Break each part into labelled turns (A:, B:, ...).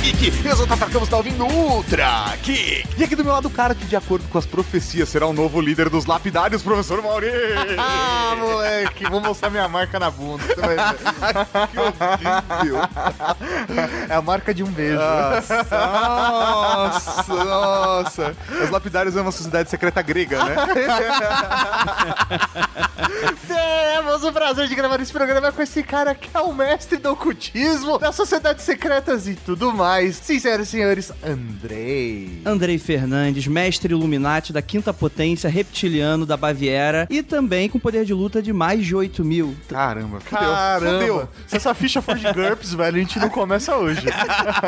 A: Geek. Eu sou o Tata Campos, tá ouvindo Ultra Geek. E aqui do meu lado, o cara que, de acordo com as profecias, será o novo líder dos lapidários, professor Mauri.
B: Ah, moleque, vou mostrar minha marca na bunda. Você vai ver.
A: que horrível.
B: É a marca de um beijo.
A: Nossa, nossa. Os lapidários é uma sociedade secreta grega, né?
B: Temos o prazer de gravar esse programa com esse cara que é o mestre do ocultismo, das sociedades secretas e tudo mais. Sinceros senhores, Andrei.
C: Andrei Fernandes, mestre Illuminati da quinta potência reptiliano da Baviera e também com poder de luta de mais de 8 mil.
A: Caramba, fudeu,
B: Caramba.
A: fudeu.
B: Se essa ficha for de GURPS, velho, a gente não começa hoje.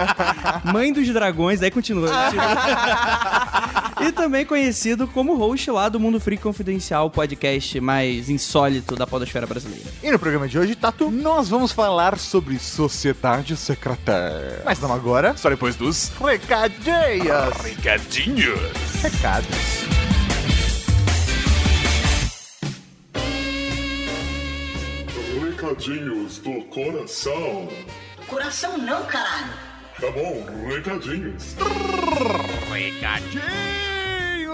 C: Mãe dos dragões, aí continua. e também conhecido como host lá do Mundo Freak Confidencial, o podcast mais insólito da podosfera brasileira.
B: E no programa de hoje, Tatu,
A: Nós vamos falar sobre sociedade secreta.
B: mas não agora,
A: Só depois dos
B: recadinhas.
A: recadinhos.
B: Recados.
D: Recadinhos do coração.
E: Coração não, caralho.
D: Tá bom, recadinhos.
A: Recadinhos,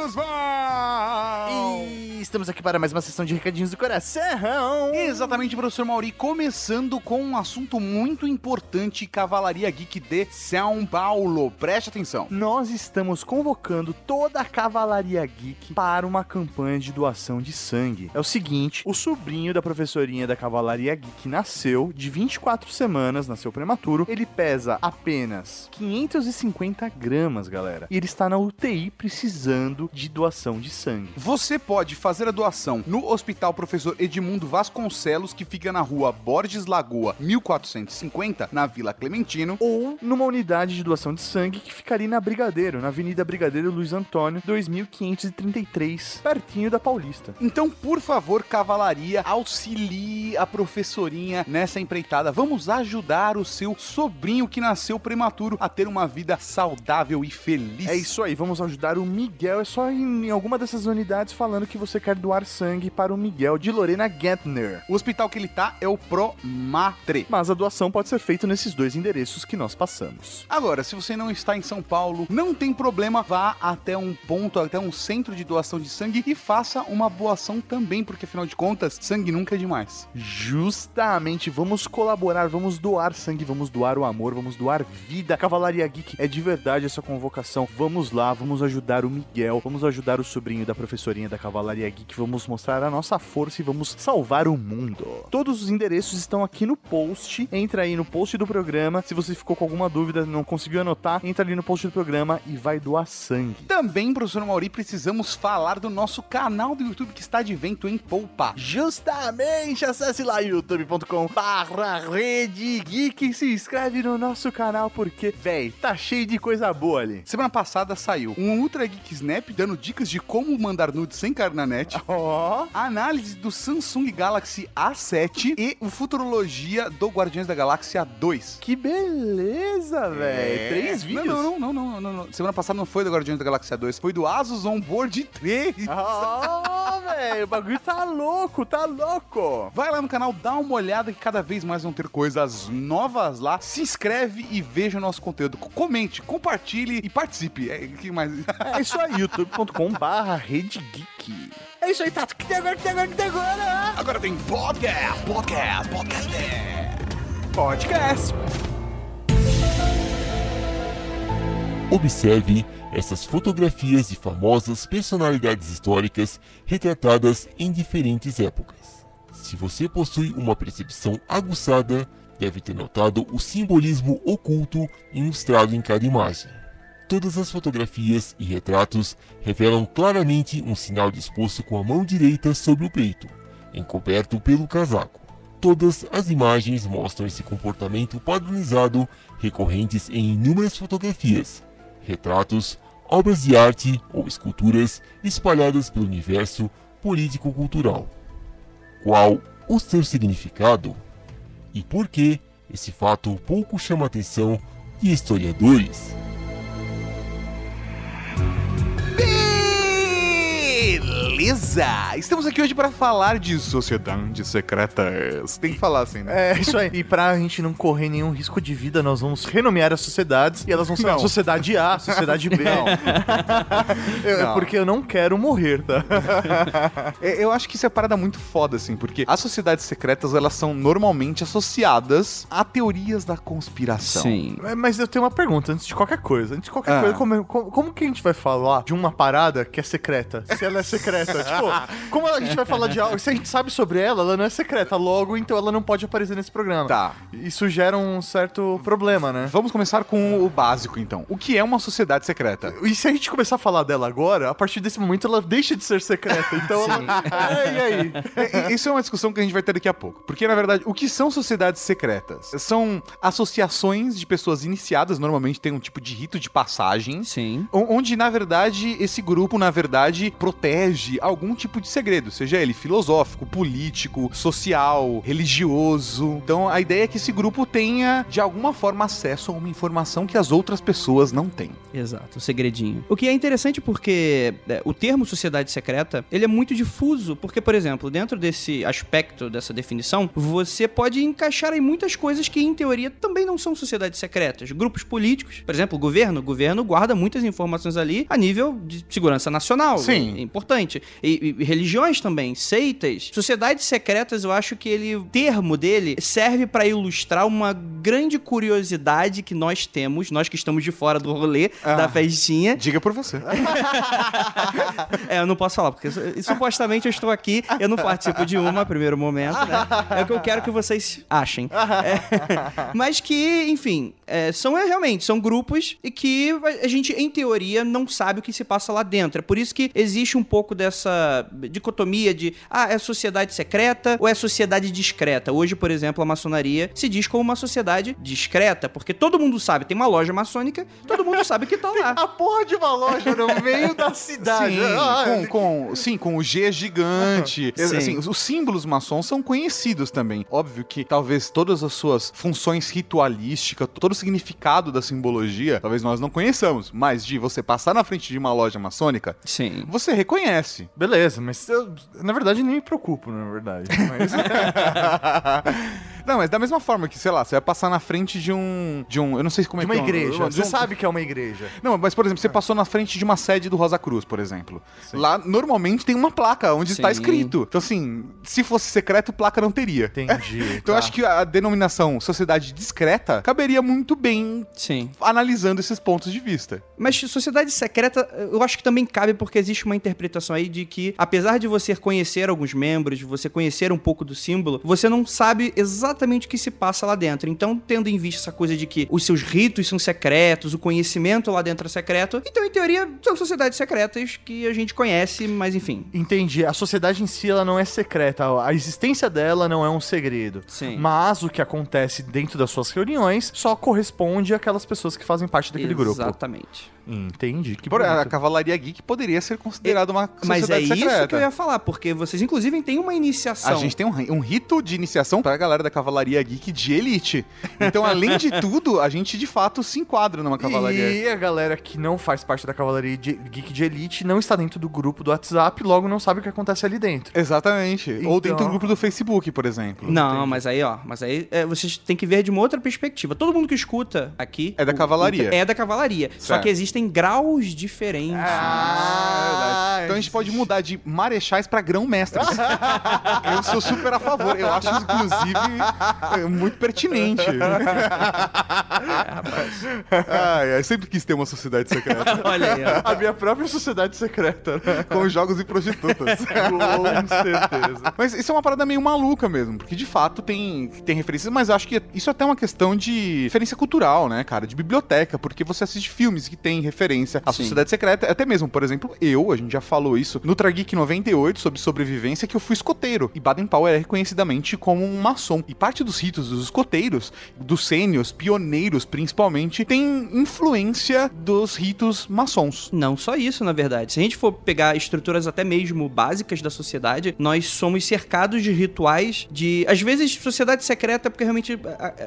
A: vão!
B: E estamos aqui para mais uma sessão de recadinhos do coração.
A: Exatamente, professor Mauri, começando com um assunto muito importante, Cavalaria Geek de São Paulo. Preste atenção.
B: Nós estamos convocando toda a Cavalaria Geek para uma campanha de doação de sangue. É o seguinte, o sobrinho da professorinha da Cavalaria Geek nasceu de 24 semanas, nasceu prematuro. Ele pesa apenas 550 gramas, galera. E ele está na UTI precisando de doação de sangue.
A: Você pode fazer a doação no Hospital Professor Edmundo Vasconcelos, que fica na rua Borges Lagoa, 1450, na Vila Clementino.
B: Ou numa unidade de doação de sangue que ficaria na Brigadeiro, na Avenida Brigadeiro Luiz Antônio, 2533, pertinho da Paulista.
A: Então, por favor, Cavalaria, auxilie a professorinha nessa empreitada. Vamos ajudar o seu sobrinho que nasceu prematuro a ter uma vida saudável e feliz.
B: É isso aí, vamos ajudar o Miguel. É só ir em alguma dessas unidades falando que você quer doar sangue para o Miguel de Lorena Gentner.
A: O hospital que ele tá é o Promatre.
B: Mas a doação pode ser feita nesses dois endereços que nós passamos.
A: Agora, se você não está em São Paulo, não tem problema, vá até um ponto, até um centro de doação de sangue e faça uma boa ação também, porque afinal de contas, sangue nunca é demais.
B: Justamente, vamos colaborar, vamos doar sangue, vamos doar o amor, vamos doar vida. Cavalaria Geek é de verdade essa convocação. Vamos lá, vamos ajudar o Miguel, vamos ajudar o sobrinho da professorinha da Cavalaria Geek, vamos mostrar a nossa força e vamos salvar o mundo. Todos os endereços estão aqui no post. Entra aí no post do programa. Se você ficou com alguma dúvida, não conseguiu anotar, entra ali no post do programa e vai doar sangue.
A: Também, professor Mauri, precisamos falar do nosso canal do YouTube que está de vento em Poupa.
B: Justamente, acesse lá youtube.com barra Rede Geek e se inscreve no nosso canal porque, véi, tá cheio de coisa boa ali.
A: Semana passada saiu um Ultra Geek Snap dando dicas de como mandar nudes sem cair na net.
B: Ó,
A: A análise do Samsung Galaxy A7 e o Futurologia do Guardiões da Galáxia 2.
B: que beleza, véi. Três vídeos.
A: Não, não, não, não, não, não. Semana passada não foi do Guardiões da Galáxia 2, foi do Asus Onboard 3.
B: Ó, velho, o bagulho tá louco, tá louco.
A: Vai lá no canal, dá uma olhada que cada vez mais vão ter coisas novas lá. Se inscreve e veja o nosso conteúdo. Comente, compartilhe e participe. É, que mais?
B: É isso aí, youtube.com barra Rede Geek. É isso aí, Tato. Que tem agora, que tem agora, que tem agora?
A: Agora tem podcast, podcast, podcast.
B: Podcast.
D: Observe essas fotografias de famosas personalidades históricas retratadas em diferentes épocas. Se você possui uma percepção aguçada, deve ter notado o simbolismo oculto ilustrado em cada imagem. Todas as fotografias e retratos revelam claramente um sinal disposto com a mão direita sobre o peito, encoberto pelo casaco. Todas as imagens mostram esse comportamento padronizado recorrentes em inúmeras fotografias, retratos, obras de arte ou esculturas espalhadas pelo universo político-cultural. Qual o seu significado? E por que esse fato pouco chama a atenção de historiadores?
A: Beleza! Estamos aqui hoje para falar de sociedades secretas. Tem que falar assim, né?
B: É, isso aí. E pra gente não correr nenhum risco de vida, nós vamos renomear as sociedades e elas vão ser a Sociedade A, Sociedade B.
A: Não.
B: Eu-
A: Não.
B: Porque eu não quero morrer, tá?
A: É, Eu acho que isso é parada muito foda, assim, porque as sociedades secretas, elas são normalmente associadas a teorias da conspiração.
C: Sim.
B: É, Mas eu tenho uma pergunta, antes de qualquer coisa. Antes de qualquer
A: Ah.
B: coisa, como, como, como que a gente vai falar de uma parada que é secreta? Se ela é secreta. Tipo, como a gente vai falar de algo? Se a gente sabe sobre ela, ela não é secreta. Logo, então ela não pode aparecer nesse programa.
A: Tá.
B: Isso gera um certo problema, né?
A: Vamos começar com o básico, então. O que é uma sociedade secreta?
B: E se a gente começar a falar dela agora, a partir desse momento ela deixa de ser secreta. Então ela. É, e aí?
A: É, Isso é uma discussão que a gente vai ter daqui a pouco. Porque, na verdade, o que são sociedades secretas? São associações de pessoas iniciadas, normalmente tem um tipo de rito de passagem.
C: Sim.
A: Onde, na verdade, esse grupo, na verdade, protege algum tipo de segredo, seja ele filosófico, político, social, religioso. Então, a ideia é que esse grupo tenha, de alguma forma, acesso a uma informação que as outras pessoas não têm.
C: Exato, o segredinho. O que é interessante porque é, o termo sociedade secreta, ele é muito difuso, porque, por exemplo, dentro desse aspecto, dessa definição, você pode encaixar em muitas coisas que, em teoria, também não são sociedades secretas. Grupos políticos, por exemplo, o governo. O governo guarda muitas informações ali a nível de segurança nacional.
A: Sim.
C: É importante. E, e- religiões também, seitas. Sociedades secretas, eu acho que ele, o termo dele serve para ilustrar uma grande curiosidade que nós temos, nós que estamos de fora do rolê,
A: Ah.
C: da festinha.
A: Diga por você.
C: É, eu não posso falar, porque su- supostamente eu estou aqui, eu não participo de uma, primeiro momento, né? É o que eu quero que vocês achem. É, mas que, enfim, é, são é, realmente, são grupos e que a gente, em teoria, não sabe o que se passa lá dentro. É por isso que existe um pouco dessa dicotomia de, ah, é sociedade secreta ou é sociedade discreta. Hoje, por exemplo, a maçonaria se diz como uma sociedade discreta, porque todo mundo sabe, tem uma loja maçônica, todo mundo sabe que tá lá.
B: A porra de uma loja no meio da cidade.
A: Sim,
B: Ah,
A: com, com- sim, com o G gigante.
C: Sim.
A: Assim, os símbolos maçons são conhecidos também. Óbvio que talvez todas as suas funções ritualísticas, todo o significado da simbologia, talvez nós não conheçamos. Mas de você passar na frente de uma loja maçônica,
C: Sim.
A: você reconhece.
B: Beleza, mas eu, na verdade, nem me preocupo, na verdade. Mas...
A: Não, mas da mesma forma que, sei lá, você vai passar na frente de um. De um. Eu não sei como é
B: de uma
A: que é um-
B: igreja.
A: de
B: Você
A: um-
B: sabe que é uma igreja.
A: Não, mas por exemplo, você passou na frente de uma sede do Rosa Cruz, por exemplo. Lá normalmente tem uma placa onde está
C: Sim.
A: escrito. Então, assim, se fosse secreto, placa não teria.
B: Entendi.
A: Então, eu
B: tá.
A: acho que a denominação sociedade discreta caberia muito bem
C: Sim.
A: analisando esses pontos de vista.
C: Mas sociedade secreta, eu acho que também cabe porque existe uma interpretação aí de que, apesar de você conhecer alguns membros, de você conhecer um pouco do símbolo, você não sabe exatamente o que se passa lá dentro. Então, tendo em vista essa coisa de que os seus ritos são secretos, o conhecimento lá dentro é secreto, então, em teoria, são sociedades secretas que a gente conhece, mas enfim.
B: Entendi. A sociedade em si ela não é secreta. A existência dela não é um segredo.
C: Sim.
B: Mas o que acontece dentro das suas reuniões só corresponde àquelas pessoas que fazem parte daquele grupo.
C: Exatamente.
B: Entendi. Que
A: Por, a. Cavalaria Geek poderia ser considerada uma
C: Mas é
A: sociedade
C: isso
A: secreta.
C: que eu ia falar, porque vocês, inclusive, têm uma iniciação.
A: A gente tem um, um rito de iniciação pra galera da Cavalaria Geek de elite. Então, além de tudo, a gente de fato se enquadra numa Cavalaria.
B: E a galera que não faz parte da Cavalaria de- Geek de Elite não está dentro do grupo do WhatsApp, logo não sabe o que acontece ali dentro.
A: Exatamente. Ou
B: Então-
A: dentro do grupo do Facebook, por exemplo.
C: Não, mas aí, ó, mas aí é, vocês têm que ver de uma outra perspectiva. Todo mundo que escuta aqui
A: É da cavalaria.
C: é da cavalaria. Só
A: Certo.
C: que existem graus diferentes.
A: Ah, Então a gente pode mudar de marechais pra grão-mestres. eu sou super a favor. Eu acho, inclusive, é, muito pertinente. Ai, ai, sempre quis ter uma sociedade secreta
C: Olha aí, ó.
B: A minha própria sociedade secreta, né?
A: com jogos e prostitutas.
B: Com certeza.
A: Mas isso é uma parada meio maluca mesmo, porque de fato tem, tem referências, mas eu acho que isso é até uma questão de referência cultural, né, cara? De biblioteca, porque você assiste filmes que tem referência à
C: Sim.
A: sociedade secreta. Até mesmo, por exemplo, eu, a gente já falou isso no Trageek 98 sobre sobrevivência, que eu fui escoteiro. E Baden-Powell é reconhecidamente como um maçom. E parte dos ritos dos escoteiros, dos sênios, pioneiros principalmente, tem influência dos ritos maçons.
C: Não só isso, na verdade. Se a gente for pegar estruturas até mesmo básicas da sociedade, nós somos cercados de rituais de. Às vezes, sociedade secreta, porque realmente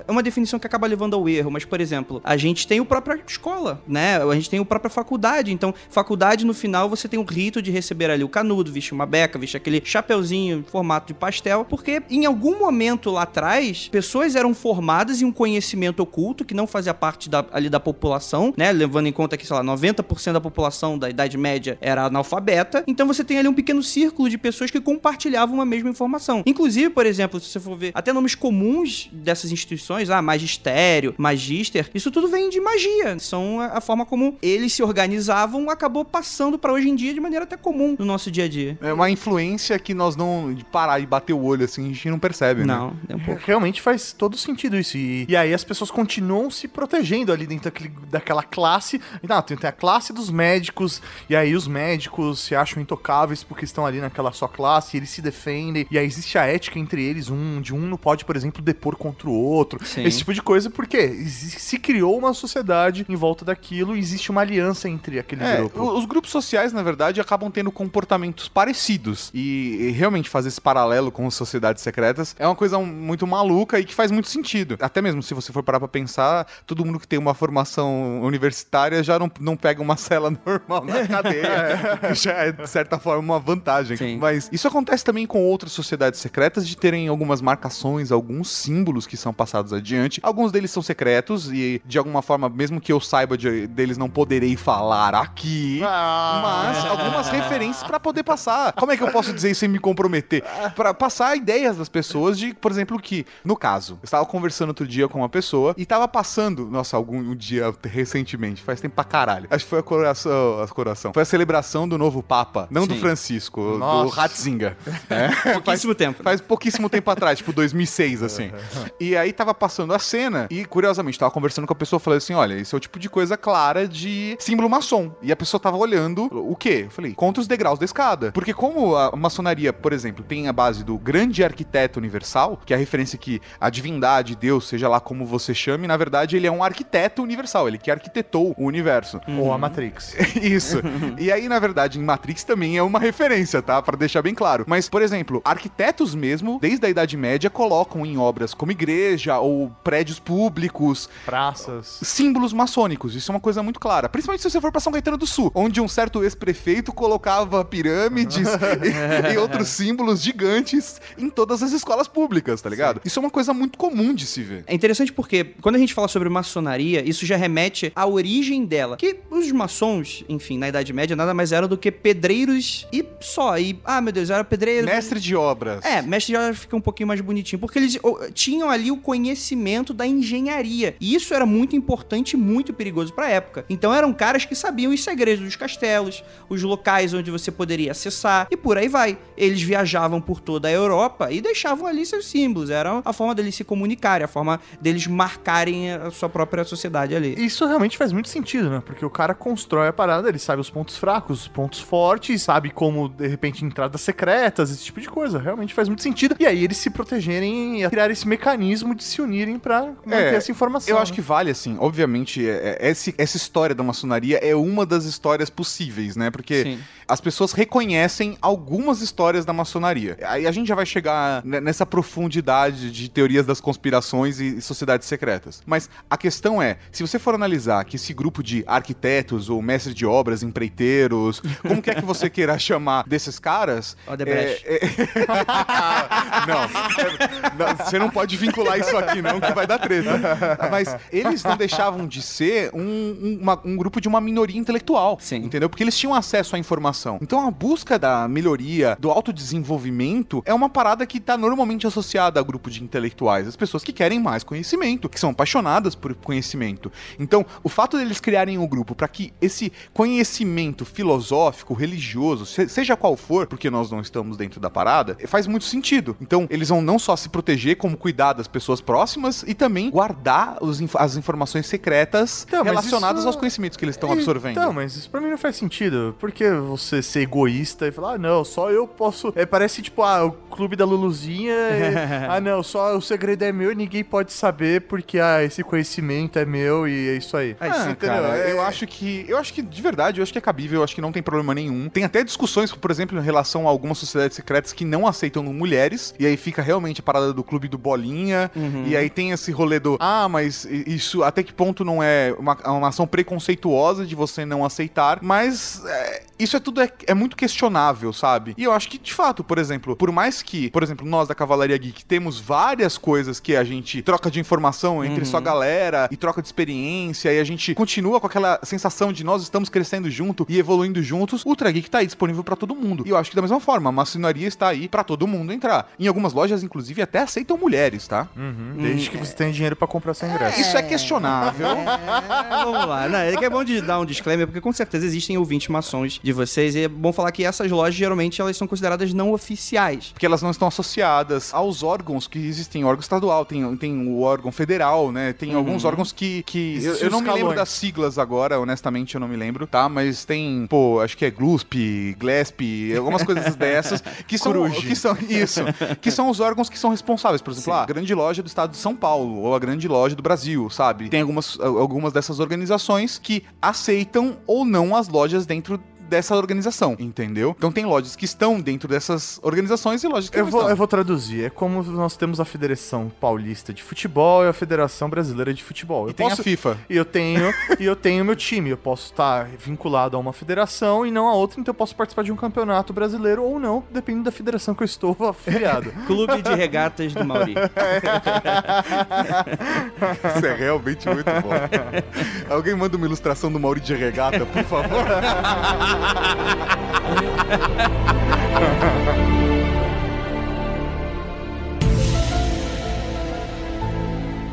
C: é uma definição que acaba levando ao erro. Mas, por exemplo, a gente tem o própria escola, né? A gente tem a própria faculdade. Então, faculdade, no final, você tem o rito de receber ali o canudo, vestir uma beca, vestir aquele chapeuzinho em formato de pastel. Porque em algum momento lá atrás, pessoas eram formadas em um conhecimento oculto que não fazia parte da, ali da população, né? Levando em conta que, sei lá, 90% da população da Idade Média era analfabeta. Então você tem ali um pequeno círculo de pessoas que compartilhavam uma mesma informação. Inclusive, por exemplo, se você for ver até nomes comuns dessas instituições, ah, magistério, magister, isso tudo vem de magia. São a, a forma como eles se organizavam, acabou passando para hoje em dia de maneira até comum no nosso dia a dia.
A: É uma influência que nós não. de parar e bater o olho assim, a gente não percebe, né?
C: Não, é um pouco.
B: Realmente faz todo sentido isso. E, e aí as pessoas continuam se protegendo ali dentro daquele, daquela classe. Não, tem, tem a classe dos médicos, e aí os médicos se acham intocáveis porque estão ali naquela sua classe, e eles se defendem, e aí existe a ética entre eles, um de um não pode, por exemplo, depor contra o outro.
C: Sim.
B: Esse tipo de coisa, porque se criou uma sociedade em volta daquilo, e existe uma aliança entre aquele
A: É,
B: grupo.
A: os grupos sociais, na verdade, acabam tendo comportamentos parecidos. E, e realmente fazer esse paralelo com as sociedades secretas é uma coisa muito maluca e que faz muito sentido. Até mesmo se você for parar pra pensar, todo mundo que tem uma formação universitária já não, não pega uma cela normal na cadeia. que já é, de certa forma, uma vantagem.
C: Sim.
A: Mas isso acontece também com outras sociedades secretas de terem algumas marcações, alguns símbolos que são passados adiante. Alguns deles são secretos e, de alguma forma, mesmo que eu saiba de- deles, não poderei falar aqui.
B: Ah.
A: Mas algumas referências pra poder passar. Como é que eu posso dizer isso sem me comprometer? Pra passar ideias das pessoas de, por exemplo, que, no caso, eu estava conversando outro dia com uma pessoa e tava passando, nossa, algum um dia recentemente, faz tempo pra caralho. Acho que foi a coração, a coração. Foi a celebração do novo Papa, não do
C: Sim.
A: Francisco, do
B: Nossa.
A: Ratzinger. É,
C: Pouquíssimo tempo.
A: Faz pouquíssimo tempo atrás, tipo 2006, assim. E aí tava passando a cena e, curiosamente, tava conversando com a pessoa, falei assim, olha, isso é o tipo de coisa clara de símbolo maçom. E a pessoa tava olhando, o quê? Eu falei, contra os degraus da escada. Porque como a maçonaria, por exemplo, tem a base do grande arquiteto universal, que é a referência que a divindade, Deus, seja lá como você chame, na verdade ele é um arquiteto universal, ele que arquitetou o universo.
B: Ou a Matrix.
A: Isso. e aí, na verdade, em Matrix também é uma referência, tá? Pra deixar bem claro. Mas, por exemplo, arquitetos mesmo, desde a Idade Média, colocam em obras como igreja ou prédios públicos
B: Praças.
A: símbolos maçônicos. Isso é uma coisa muito clara. Principalmente se você for pra São Caetano do Sul, onde um certo ex-prefeito colocava pirâmides e, e outros símbolos gigantes em todas as escolas públicas, tá ligado? Isso é uma coisa muito comum de se ver.
C: É interessante porque quando a gente fala sobre maçonaria, isso já remete à origem dela. Que os maçons, enfim, na Idade Média, nada mais eram do que pedreiros e só. E, ah, meu Deus, era pedreiro.
A: Mestre de obras.
C: É, mestre já fica um pouquinho mais bonitinho, porque eles tinham ali o conhecimento da engenharia. E isso era muito importante e muito perigoso pra época. Então eram caras que sabiam os segredos dos castelos, os locais onde você poderia acessar e por aí vai. Eles viajavam por toda a Europa e deixavam ali seus símbolos. Era a forma deles se comunicarem, a forma deles marcarem a sua própria sociedade ali.
B: Isso realmente faz muito sentido, né? Porque o cara constrói a parada, ele sabe os pontos fracos, os pontos fortes, sabe como, de repente, entradas secretas, esse tipo de coisa. Realmente faz muito sentido. E aí eles se protegerem e criar esse mecanismo de se unirem pra manter
A: É,
B: essa informação.
A: Eu acho
B: né?
A: que vale, assim, obviamente, é- é- esse- essa história da maçonaria é uma das histórias possíveis, né? Porque
C: Sim.
A: as pessoas reconhecem algumas histórias da maçonaria. Aí a gente já vai chegar ne- nessa profundidade de teorias das conspirações e, e sociedades secretas. Mas a questão é, se você for analisar que esse grupo de arquitetos ou mestres de obras, empreiteiros, como quer que você queira chamar desses caras...
C: Odebrecht.
A: é- é- não, é- não, você não pode vincular isso aqui não, que vai dar treta. Mas eles não deixavam de ser um, um- uma- um grupo de uma minoria intelectual,
C: Sim.
A: entendeu? Porque eles tinham acesso à informação. Então a busca da melhoria, do autodesenvolvimento, é uma parada que tá normalmente associada a grupo de intelectuais, as pessoas que querem mais conhecimento, que são apaixonadas por conhecimento. Então, o fato deles criarem um grupo para que esse conhecimento filosófico, religioso, se- seja qual for, porque nós não estamos dentro da parada, faz muito sentido. Então, eles vão não só se proteger, como cuidar das pessoas próximas e também guardar os inf- as informações secretas
B: Então,
A: relacionadas
B: isso-
A: aos conhecimentos que eles estão absorvendo.
B: Então, mas isso pra mim não faz sentido. Por que você ser egoísta e falar, ah, não, só eu posso. É, parece tipo, ah, o clube da Luluzinha. e- ah, não, só o segredo é meu e ninguém pode saber porque, ah, esse conhecimento é meu e é isso aí.
A: Ah,
B: entendeu?
A: cara,
B: É-
A: eu acho que. Eu acho que, de verdade, eu acho que é cabível, eu acho que não tem problema nenhum. Tem até discussões, por exemplo, em relação a algumas sociedades secretas que não aceitam mulheres. E aí fica realmente a parada do clube do bolinha. E aí tem esse rolê do. Ah, mas i- isso até que ponto não é uma, uma ação preconceituosa de você não aceitar. Mas é, isso é tudo é, é muito questionável, sabe? E eu acho que, de fato, por exemplo, por mais que, por exemplo, nós da Cavalaria Geek temos várias coisas que a gente troca de informação entre sua galera e troca de experiência e a gente continua com aquela sensação de nós estamos crescendo junto e evoluindo juntos, o Ultra Geek tá aí disponível pra todo mundo. E eu acho que da mesma forma, a maçonaria está aí pra todo mundo entrar. Em algumas lojas, inclusive, até aceitam mulheres, tá?
B: Uhum, desde que você tenha dinheiro pra comprar seu ingresso.
A: Isso é questionável.
C: É, vamos lá. Não, é que é bom de dar um disclaimer, porque com certeza existem ouvintes maçons de vocês, e é bom falar que essas lojas, geralmente, elas são consideradas não oficiais.
A: Porque elas não estão associadas aos órgãos que existem, órgão estadual, tem, tem o órgão federal, né? Tem alguns órgãos que. que eu, eu não me lembro das siglas agora, honestamente, eu não me lembro, tá? Mas tem, pô, acho que é GLUSP, GLESP, algumas coisas dessas, que são.
B: Coruja.
A: Que são isso. Que são os órgãos que são responsáveis. Por exemplo, ah, a grande loja do estado de São Paulo, ou a grande loja do Brasil, sabe? Tem algumas, algumas dessas organizações que aceitam ou não as lojas dentro dessa organização, entendeu? Então tem lojas que estão dentro dessas organizações e lojas que
B: Eu
A: não
B: vou,
A: estão.
B: eu vou traduzir. É como nós temos a Federação Paulista de Futebol e a Federação Brasileira de Futebol.
A: E
B: Eu
A: tem
B: posso,
A: a FIFA.
B: E eu tenho, e eu tenho meu time. Eu posso estar vinculado a uma federação e não a outra, então eu posso participar de um campeonato brasileiro ou não, dependendo da federação que eu estou afiliado.
C: Clube de Regatas do Mauri.
A: Isso é realmente muito bom. Alguém manda uma ilustração do Mauri de regata, por favor.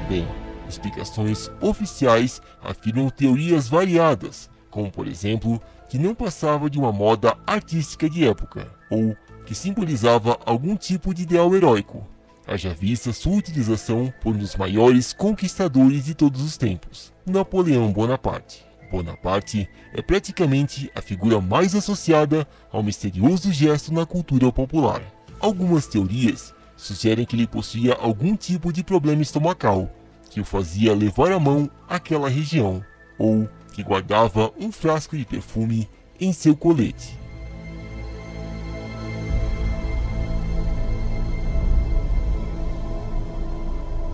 D: Bem, explicações oficiais afirmam teorias variadas, como por exemplo, que não passava de uma moda artística de época, ou que simbolizava algum tipo de ideal heróico, haja vista sua utilização por um dos maiores conquistadores de todos os tempos, Napoleão Bonaparte. Bonaparte é praticamente a figura mais associada ao misterioso gesto na cultura popular. Algumas teorias sugerem que ele possuía algum tipo de problema estomacal, que o fazia levar a mão àquela região, ou que guardava um frasco de perfume em seu colete.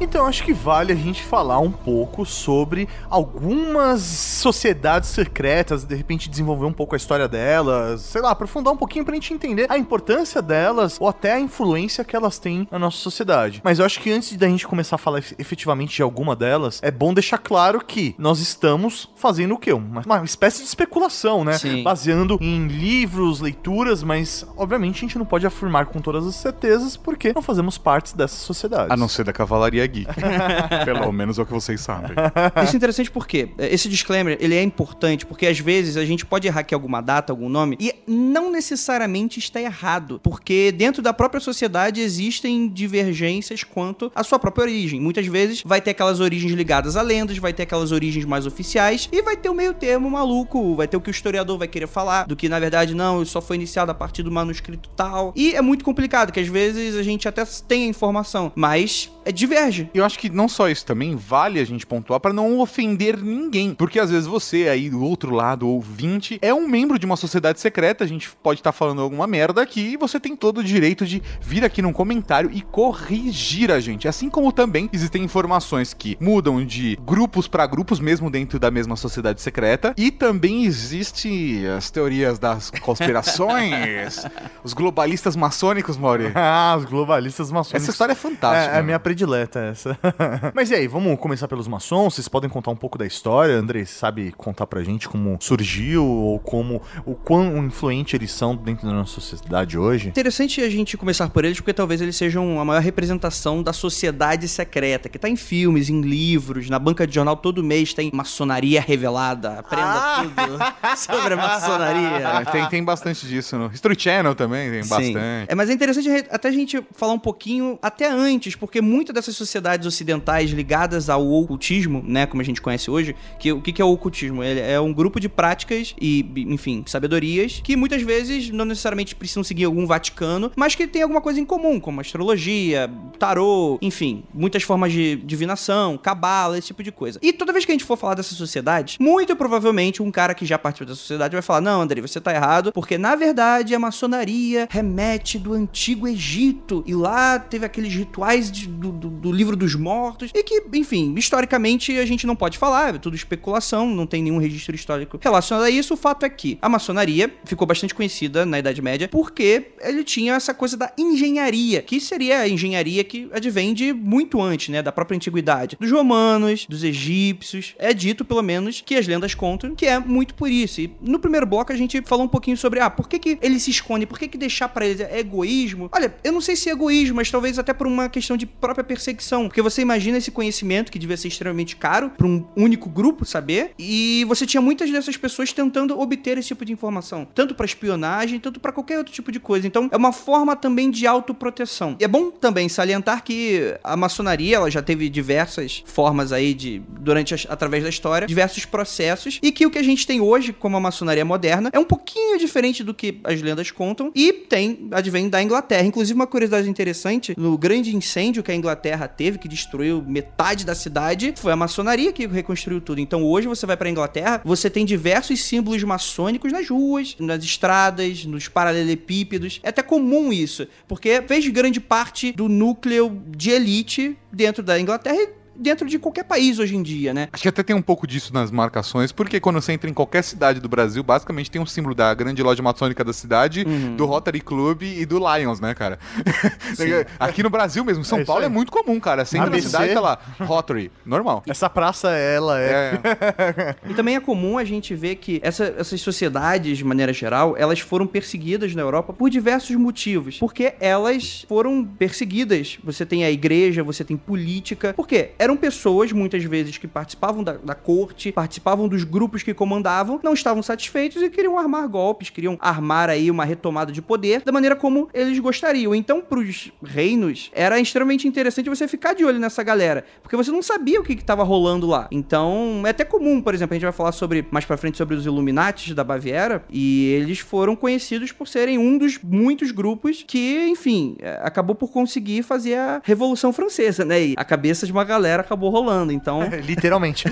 B: Então acho que vale a gente falar um pouco sobre algumas sociedades secretas, de repente desenvolver um pouco a história delas, sei lá, aprofundar um pouquinho pra gente entender a importância delas ou até a influência que elas têm na nossa sociedade. Mas eu acho que antes da gente começar a falar ef- efetivamente de alguma delas, é bom deixar claro que nós estamos fazendo o quê? Uma, uma espécie de especulação, né?
C: Sim.
B: Baseando em livros, leituras, mas obviamente a gente não pode afirmar com todas as certezas porque não fazemos parte dessas sociedades.
A: A não ser da Cavalaria Geek. Pelo menos é o que vocês sabem.
C: Isso é interessante porque esse disclaimer, ele é importante porque às vezes a gente pode errar aqui alguma data, algum nome e não necessariamente está errado, porque dentro da própria sociedade existem divergências quanto à sua própria origem. Muitas vezes vai ter aquelas origens ligadas a lendas, vai ter aquelas origens mais oficiais e vai ter o meio termo maluco, vai ter o que o historiador vai querer falar, do que na verdade não, isso só foi iniciado a partir do manuscrito tal. E é muito complicado, que às vezes a gente até tem a informação, mas é, diverge.
A: Eu acho que não só isso também vale a gente pontuar pra não ofender ninguém. Porque às vezes você aí do outro lado, ouvinte, é um membro de uma sociedade secreta, a gente pode estar falando alguma merda aqui e você tem todo o direito de vir aqui num comentário e corrigir a gente. Assim como também existem informações que mudam de grupos pra grupos mesmo dentro da mesma sociedade secreta e também existe as teorias das conspirações, os globalistas maçônicos, Mauri.
B: Ah, os globalistas maçônicos.
A: Essa história é fantástica.
B: É, é a minha predileta é essa. Mas e aí, vamos começar pelos maçons? Vocês podem contar um pouco da história? André, sabe contar pra gente como surgiu ou como o quão influente eles são dentro da nossa sociedade hoje?
C: Interessante a gente começar por eles, porque talvez eles sejam a maior representação da sociedade secreta, que tá em filmes, em livros, na banca de jornal todo mês tem maçonaria revelada. Aprenda
B: Ah!
C: tudo sobre a maçonaria.
A: Ah, tem, tem bastante disso no History Channel também, tem
C: Sim.
A: bastante.
C: É, mas é interessante re- até a gente falar um pouquinho até antes, porque muitas dessas sociedades ocidentais ligadas ao ocultismo, né, como a gente conhece hoje, que o que é o ocultismo? Ele é um grupo de práticas e, enfim, sabedorias que muitas vezes não necessariamente precisam seguir algum Vaticano, mas que tem alguma coisa em comum, como astrologia, tarô, enfim, muitas formas de divinação, cabala, esse tipo de coisa. E toda vez que a gente for falar dessas sociedades, muito provavelmente um cara que já participou da sociedade vai falar: "Não, André, você tá errado, porque na verdade a maçonaria remete do antigo Egito e lá teve aqueles rituais de- do, do- do livro dos mortos e que, enfim, historicamente a gente não pode falar, é tudo especulação, não tem nenhum registro histórico relacionado a isso. O fato é que a maçonaria ficou bastante conhecida na Idade Média porque ele tinha essa coisa da engenharia, que seria a engenharia que advém de muito antes, né, da própria antiguidade, dos romanos, dos egípcios. É dito, pelo menos, que as lendas contam que é muito por isso. E no primeiro bloco a gente falou um pouquinho sobre, ah, por que que eles se escondem? Por que que deixar pra eles é egoísmo? Olha, eu não sei se é egoísmo, mas talvez até por uma questão de própria perseguição, porque você imagina esse conhecimento que devia ser extremamente caro pra um único grupo saber, e você tinha muitas dessas pessoas tentando obter esse tipo de informação, tanto pra espionagem, tanto pra qualquer outro tipo de coisa. Então, é uma forma também de autoproteção. E é bom também salientar que a maçonaria, ela já teve diversas formas aí de durante as- através da história, diversos processos e que o que a gente tem hoje como a maçonaria moderna é um pouquinho diferente do que as lendas contam e tem advém da Inglaterra. Inclusive uma curiosidade interessante, no grande incêndio que a Inglaterra teve que destruiu metade da cidade, foi a maçonaria que reconstruiu tudo. Então hoje você vai pra Inglaterra, você tem diversos símbolos maçônicos nas ruas, nas estradas, nos paralelepípedos. É até comum isso, porque fez grande parte do núcleo de elite dentro da Inglaterra e dentro de qualquer país hoje em dia, né?
A: Acho que até tem um pouco disso nas marcações, porque quando você entra em qualquer cidade do Brasil, basicamente tem um símbolo da grande loja maçônica da cidade,
C: Uhum.
A: do Rotary Club e do Lions, né, cara? Aqui no Brasil mesmo, em São
B: É
A: Paulo
B: aí.
A: é muito comum, cara. Você entra na
B: ABC.
A: cidade, tá lá, Rotary, normal.
B: Essa praça, ela é.
A: É,
C: E também é comum a gente ver que essa- essas sociedades, de maneira geral, elas foram perseguidas na Europa por diversos motivos. Porque elas foram perseguidas. Você tem a igreja, você tem política. Por quê? Eram pessoas, muitas vezes, que participavam da, da corte, participavam dos grupos que comandavam, não estavam satisfeitos e queriam armar golpes, queriam armar aí uma retomada de poder da maneira como eles gostariam. Então, pros reinos, era extremamente interessante você ficar de olho nessa galera, porque você não sabia o que estava rolando lá. Então, é até comum, por exemplo, a gente vai falar sobre mais pra frente sobre os Illuminatis da Baviera, e eles foram conhecidos por serem um dos muitos grupos que, enfim, é, acabou por conseguir fazer a Revolução Francesa, né? E a cabeça de uma galera acabou rolando. Então,
B: Literalmente.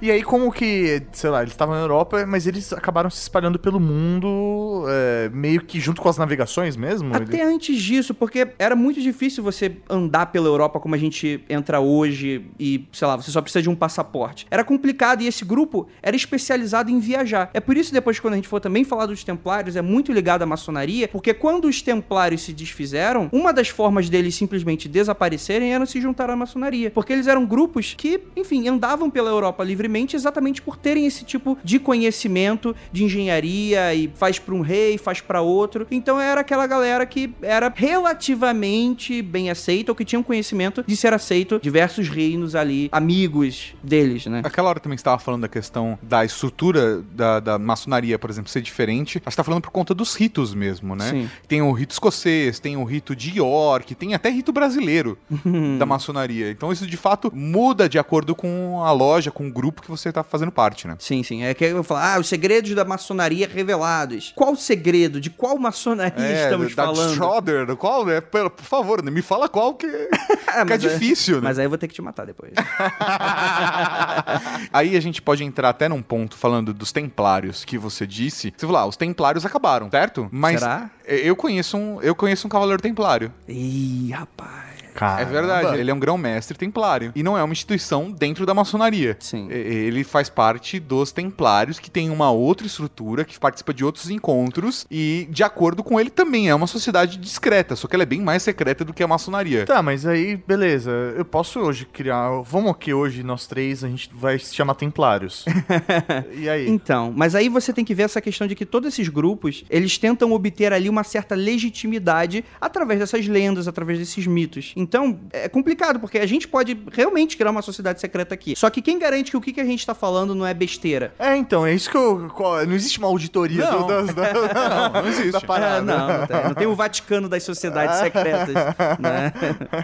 B: e aí, como que, sei lá, eles estavam na Europa, mas eles acabaram se espalhando pelo mundo, é, meio que junto com as navegações mesmo?
C: Até antes disso, porque era muito difícil você andar pela Europa como a gente entra hoje e, sei lá, você só precisa de um passaporte. Era complicado e esse grupo era especializado em viajar. É por isso, depois, quando a gente for também falar dos templários, é muito ligado à maçonaria, porque quando os templários se desfizeram, uma das formas deles simplesmente desaparecerem era se juntar à maçonaria. Porque eles eram grupos que, enfim, andavam pela Europa livremente exatamente por terem esse tipo de conhecimento de engenharia e faz para um rei, faz para outro. Então era aquela galera que era relativamente bem aceita ou que tinha um conhecimento de ser aceito diversos reinos ali, amigos deles, né?
A: Aquela hora também que você estava falando da questão da estrutura da, da maçonaria, por exemplo, ser diferente. Acho que tá falando por conta dos ritos mesmo, né?
C: Sim.
A: Tem o rito escocês, tem o rito de York, tem até rito brasileiro da maçonaria. Então isso de fato muda de acordo com a loja, com o grupo que você tá fazendo parte, né?
C: Sim, sim. É que eu vou falar, ah, os segredos da maçonaria revelados. Qual segredo? De qual maçonaria estamos
A: da
C: falando?
A: Schroeder, qual, né? Por, favor, me fala qual que,
C: Ah,
A: que é
C: mas é-
A: difícil, né?
C: Mas aí eu vou ter que te matar depois.
A: Aí a gente pode entrar até num ponto falando dos templários que você disse. Você falou, ah, os templários acabaram, certo? Mas
C: Será?
A: eu conheço um, eu conheço um cavaleiro templário.
C: Ih, rapaz.
B: Cara,
A: É verdade, ele é um grão-mestre templário. E não é uma instituição dentro da maçonaria.
C: Sim.
A: Ele faz parte dos templários, que tem uma outra estrutura, que participa de outros encontros. E, de acordo com ele, também é uma sociedade discreta, só que ela é bem mais secreta do que a maçonaria.
B: Tá, mas aí, beleza. Eu posso hoje criar. Vamos aqui hoje, nós três, a gente vai se chamar Templários. e aí?
C: Então, mas aí você tem que ver essa questão de que todos esses grupos, eles tentam obter ali uma certa legitimidade através dessas lendas, através desses mitos. Então, é complicado, porque a gente pode realmente criar uma sociedade secreta aqui. Só que quem garante que o que que a gente tá falando não é besteira?
B: É, então, é isso que eu. Não existe uma auditoria
A: Não.
B: da,
A: Não, não existe.
B: da parada.
C: É, não, não tem, não tem o Vaticano das sociedades secretas, né?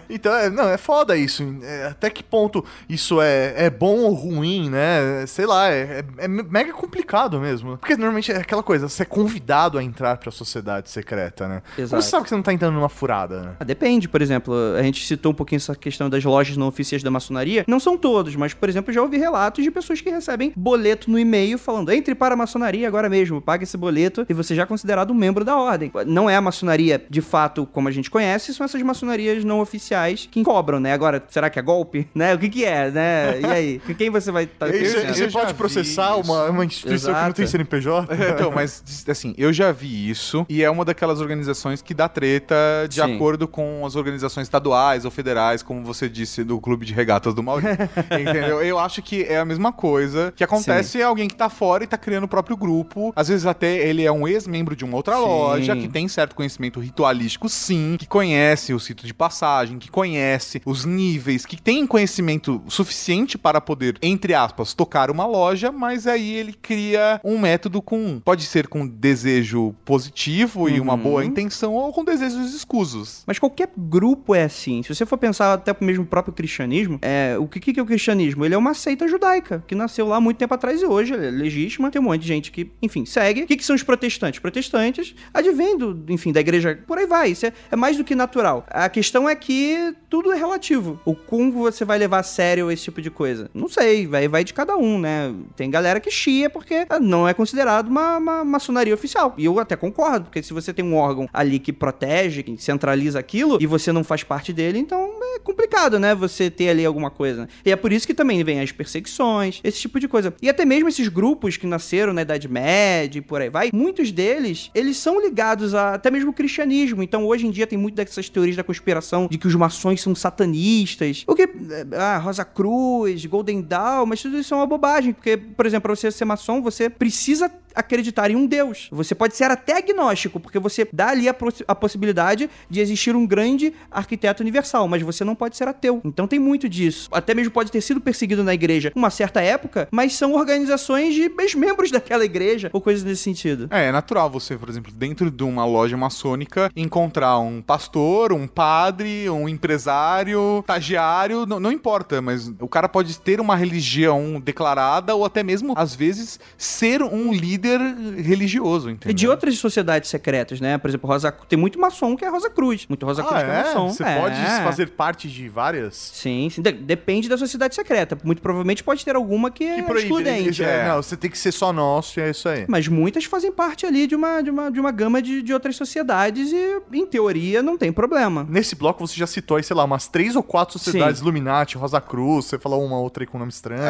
B: Então, é, não, é foda isso. É, até que ponto isso é, é bom ou ruim, né? Sei lá, é, é- é mega complicado mesmo. Porque normalmente é aquela coisa, você é convidado a entrar pra sociedade secreta, né? Como
C: Exato.
B: você sabe que você não tá entrando numa furada, né?
C: Ah, Depende, por exemplo, a gente citou um pouquinho essa questão das lojas não oficiais da maçonaria. Não são todos, mas, por exemplo, eu já ouvi relatos de pessoas que recebem boleto no e-mail falando: entre para a maçonaria agora mesmo, pague esse boleto e você já é considerado um membro da ordem. Não é a maçonaria de fato como a gente conhece, são essas maçonarias não oficiais que cobram, né? Agora, será que é golpe? Né? O que que é, né? E aí? Com quem você vai estar
B: aí, você, pode processar uma, uma instituição que não tem
C: Exato.
B: CNPJ?
A: então, mas assim, eu já vi isso e é uma daquelas organizações que dá treta de
C: Sim.
A: acordo com as organizações estaduais ou federais, como você disse do clube de regatas do Maurício. Entendeu? Eu acho que é a mesma coisa que acontece é alguém que tá fora e tá criando o próprio grupo. Às vezes até ele é um ex-membro de uma outra
C: Sim.
A: loja que tem certo conhecimento ritualístico, sim, que conhece o cito de passagem, que conhece os níveis, que tem conhecimento suficiente para poder, entre aspas, tocar uma loja, mas aí ele cria um método com, pode ser com desejo positivo e uma
C: Uhum.
A: boa intenção ou com desejos escusos.
C: Mas qualquer grupo é assim. Se você for pensar até mesmo o próprio cristianismo, é, o que, que é o cristianismo? Ele é uma seita judaica, que nasceu lá muito tempo atrás e hoje é legítima. Tem um monte de gente que, enfim, segue. O que, que são os protestantes? Protestantes advêm enfim, da igreja. Por aí vai. Isso é, é mais do que natural. A questão é que tudo é relativo. O como você vai levar a sério esse tipo de coisa? Não sei, vai, vai de cada um, né? Tem galera que chia porque ah, não é considerado uma, uma maçonaria oficial. E eu até concordo, porque se você tem um órgão ali que protege, que centraliza aquilo, e você não faz parte dele, então é complicado, né? Você ter ali alguma coisa. E é por isso que também vem as perseguições, esse tipo de coisa. E até mesmo esses grupos que nasceram na Idade Média e por aí vai, muitos deles, eles são ligados a até mesmo o cristianismo. Então hoje em dia tem muito dessas teorias da conspiração de que os maçons são satanistas. O que. Ah, Rosa Cruz, Golden Dawn, mas tudo isso é uma bobagem. Porque, por exemplo, para você ser maçom, você precisa acreditar em um Deus. Você pode ser até agnóstico, porque você dá ali a, a possibilidade de existir um grande arquiteto universal, mas você não pode ser ateu. Então tem muito disso. Até mesmo pode ter sido perseguido na igreja uma certa época, mas são organizações de ex-membros daquela igreja, ou coisas nesse sentido.
A: É, é natural você, por exemplo, dentro de uma loja maçônica, encontrar um pastor, um padre, um empresário, estagiário, não, não importa, mas o cara pode ter uma religião declarada ou até mesmo, às vezes, ser um líder religioso, entendeu?
C: E de outras sociedades secretas, né? Por exemplo, Rosa, tem muito maçom que é Rosa Cruz. Muito Rosa Cruz
B: Ah,
C: que é
B: é?
C: maçom.
B: Você
C: É.
B: pode fazer parte de várias?
C: Sim, sim. De- depende da sociedade secreta. Muito provavelmente pode ter alguma que, é excludente.
B: É, Não, você tem que ser só nosso e é isso aí.
C: Mas muitas fazem parte ali de uma, de uma, de uma gama de, de outras sociedades e, em teoria, não tem problema.
B: Nesse bloco você já citou aí, sei lá, umas três ou quatro sociedades Illuminati, Rosa Cruz, você falou uma outra aí com nome estranho.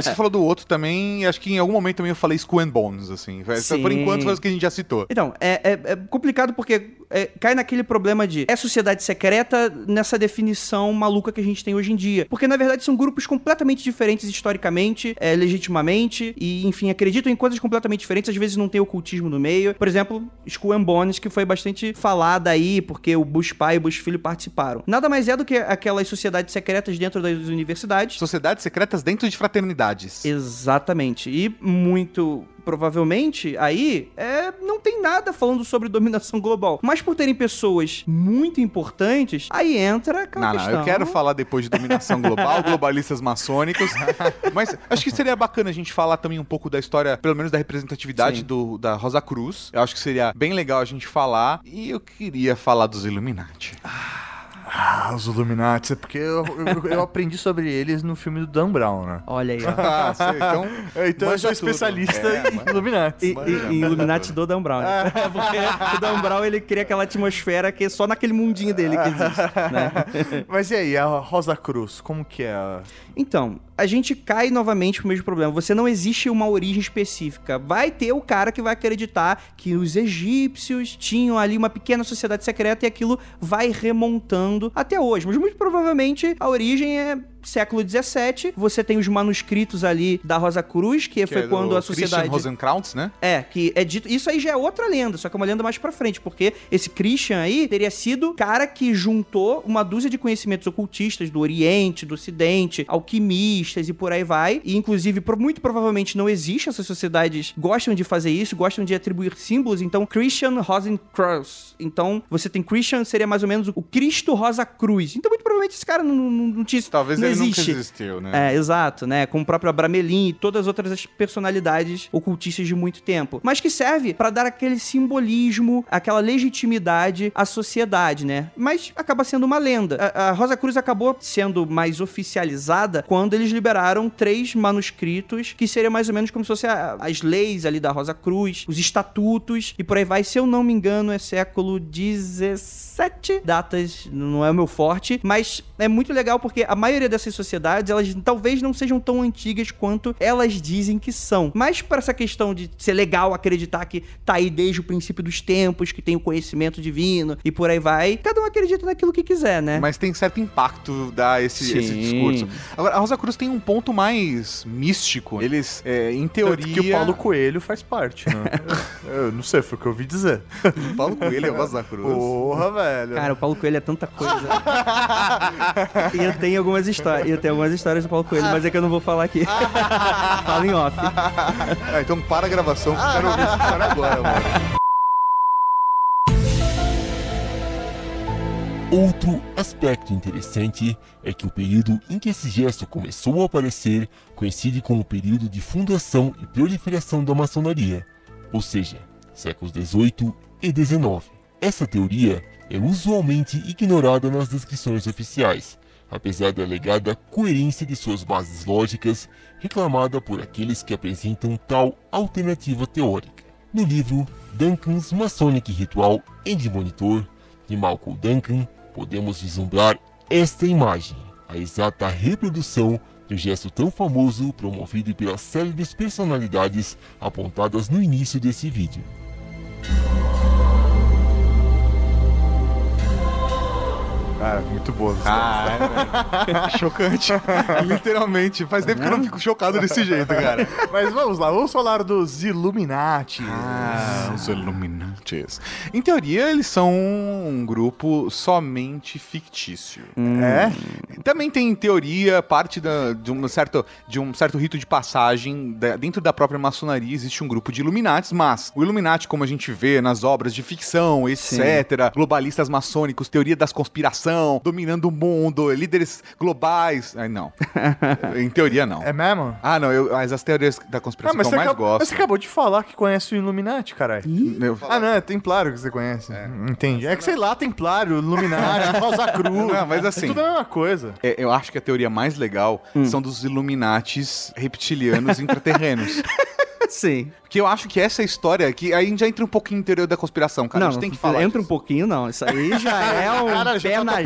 A: Você falou do outro também, acho que em algum momento também eu falei Skull and Bones, assim.
C: Sim.
A: Por enquanto foi as que a gente já citou.
C: Então, é, é- é complicado porque é, cai naquele problema de é sociedade secreta nessa definição maluca que a gente tem hoje em dia. Porque, na verdade, são grupos completamente diferentes historicamente, é, legitimamente, e, enfim, acreditam em coisas completamente diferentes, às vezes não tem ocultismo no meio. Por exemplo, Skull and Bones, que foi bastante falada aí, porque o Bush pai e o Bush filho participaram. Nada mais é do que aquelas sociedades secretas dentro das universidades.
A: Sociedades secretas dentro de fraternidades.
C: Exatamente. E muito provavelmente aí é, não tem nada falando sobre dominação global. Mas por terem pessoas muito importantes, aí entra aquela
A: Não, não,
C: questão.
A: eu quero falar depois de dominação global, globalistas maçônicos. Mas acho que seria bacana a gente falar também um pouco da história, pelo menos da representatividade
C: Sim.
A: do, da Rosa Cruz. Eu acho que seria bem legal a gente falar. E eu queria falar dos Illuminati.
B: Ah, os Illuminati, é porque eu, eu, eu aprendi sobre eles no filme do Dan Brown, né?
C: Olha aí, ó.
A: Ah, sei, então.
B: Então eu sou
A: tudo.
B: especialista
A: É,
B: em Illuminati.
C: E, e, e Illuminati do Dan Brown. né? Porque o Dan Brown, ele cria aquela atmosfera que é só naquele mundinho dele que existe, né?
B: Mas e aí, a Rosa Cruz, como que é? a-
C: Então, a gente cai novamente pro mesmo problema. Você não existe uma origem específica. Vai ter o cara que vai acreditar que os egípcios tinham ali uma pequena sociedade secreta e aquilo vai remontando até hoje. Mas muito provavelmente a origem é século XVII. Você tem os manuscritos ali da Rosa Cruz, que,
A: que
C: foi
A: é do
C: quando a
A: Christian
C: sociedade...
A: Rosenkrantz, né?
C: É, que é dito. Isso aí já é outra lenda, só que é uma lenda mais pra frente, porque esse Christian aí teria sido o cara que juntou uma dúzia de conhecimentos ocultistas do Oriente, do Ocidente, alquimistas e por aí vai. E, inclusive, muito provavelmente não existe. Essas sociedades gostam de fazer isso, gostam de atribuir símbolos. Então, Christian Rosencrantz. Então, você tem Christian, seria mais ou menos o Cristo Rosa Cruz. Então, muito provavelmente esse cara não, não, não tinha.
A: Talvez
C: não
A: ele
C: existe.
A: nunca existiu, né?
C: É, exato, né? Como o próprio Abramelin e todas as outras personalidades ocultistas de muito tempo. Mas que serve pra dar aquele simbolismo, aquela legitimidade à sociedade, né? Mas acaba sendo uma lenda. A, a Rosa Cruz acabou sendo mais oficializada quando eles liberaram três manuscritos, que seria mais ou menos como se fosse a- as leis ali da Rosa Cruz, os estatutos e por aí vai. Se eu não me engano, é século XVII. Datas não é o meu forte, mas é muito legal porque a maioria dessas sociedades, elas talvez não sejam tão antigas quanto elas dizem que são. Mas para essa questão de ser legal acreditar que tá aí desde o princípio dos tempos, que tem o conhecimento divino e por aí vai, cada um acredita naquilo que quiser, né?
A: Mas tem certo impacto dar esse, esse discurso. Agora, a Rosa Cruz tem um ponto mais místico. Eles, é, em
B: Tanto
A: teoria.
B: que o Paulo Coelho faz parte, né? eu não sei, foi o que eu ouvi dizer.
A: Paulo Coelho é a Rosa Cruz.
B: Porra, velho.
C: Cara, o Paulo Coelho é tanta coisa. e eu tenho algumas histórias. Eu tenho algumas histórias do Paulo Coelho, mas é que eu não vou falar aqui. Fala em off.
A: Ah, então para a gravação, que eu quero ouvir essa história agora, mano.
D: Outro aspecto interessante é que o período em que esse gesto começou a aparecer coincide com o período de fundação e proliferação da maçonaria, ou seja, séculos 18 e 19. Essa teoria é usualmente ignorada nas descrições oficiais, apesar da alegada coerência de suas bases lógicas reclamada por aqueles que apresentam tal alternativa teórica. No livro Duncan's Masonic Ritual and Monitor, de Malcolm Duncan, podemos vislumbrar esta imagem, a exata reprodução do gesto tão famoso promovido pelas célebres personalidades apontadas no início desse vídeo.
B: Cara, muito boa.
A: Ah, é. Chocante. Literalmente. Faz tempo que eu não fico chocado desse jeito, cara.
B: Mas vamos lá, vamos falar dos Illuminati.
A: Ah, os Illuminantes. Em teoria, eles são um grupo somente fictício.
B: É?
A: Também tem, em teoria, parte da- de, um certo, de um certo rito de passagem. da- dentro da própria maçonaria existe um grupo de Illuminates, mas o Illuminati, como a gente vê nas obras de ficção, etc., globalistas maçônicos, teoria das dominando o mundo, líderes globais. Ai, não. em teoria, não.
B: É mesmo?
A: Ah, não, eu, mas as teorias da conspiração que eu mais
B: acabou,
A: gosto.
B: mas você acabou de falar que conhece o Illuminati, caralho.
A: Eu-
B: Ah, não, é Templário que você conhece. Entendi. É que sei lá, Templário, Illuminati, Rosa Cruz.
A: Não, mas assim-
B: É tudo a mesma coisa.
A: É, eu acho que a teoria mais legal são dos Illuminates reptilianos intraterrenos.
C: Sim.
A: Porque eu acho que essa história aqui, aí já entra um pouquinho em teoria da conspiração, cara.
C: não,
A: a gente tem que falar.
C: entra um
A: disso.
C: pouquinho, não. Isso aí já é um
B: Cara, já
C: pé
B: tá no
C: na.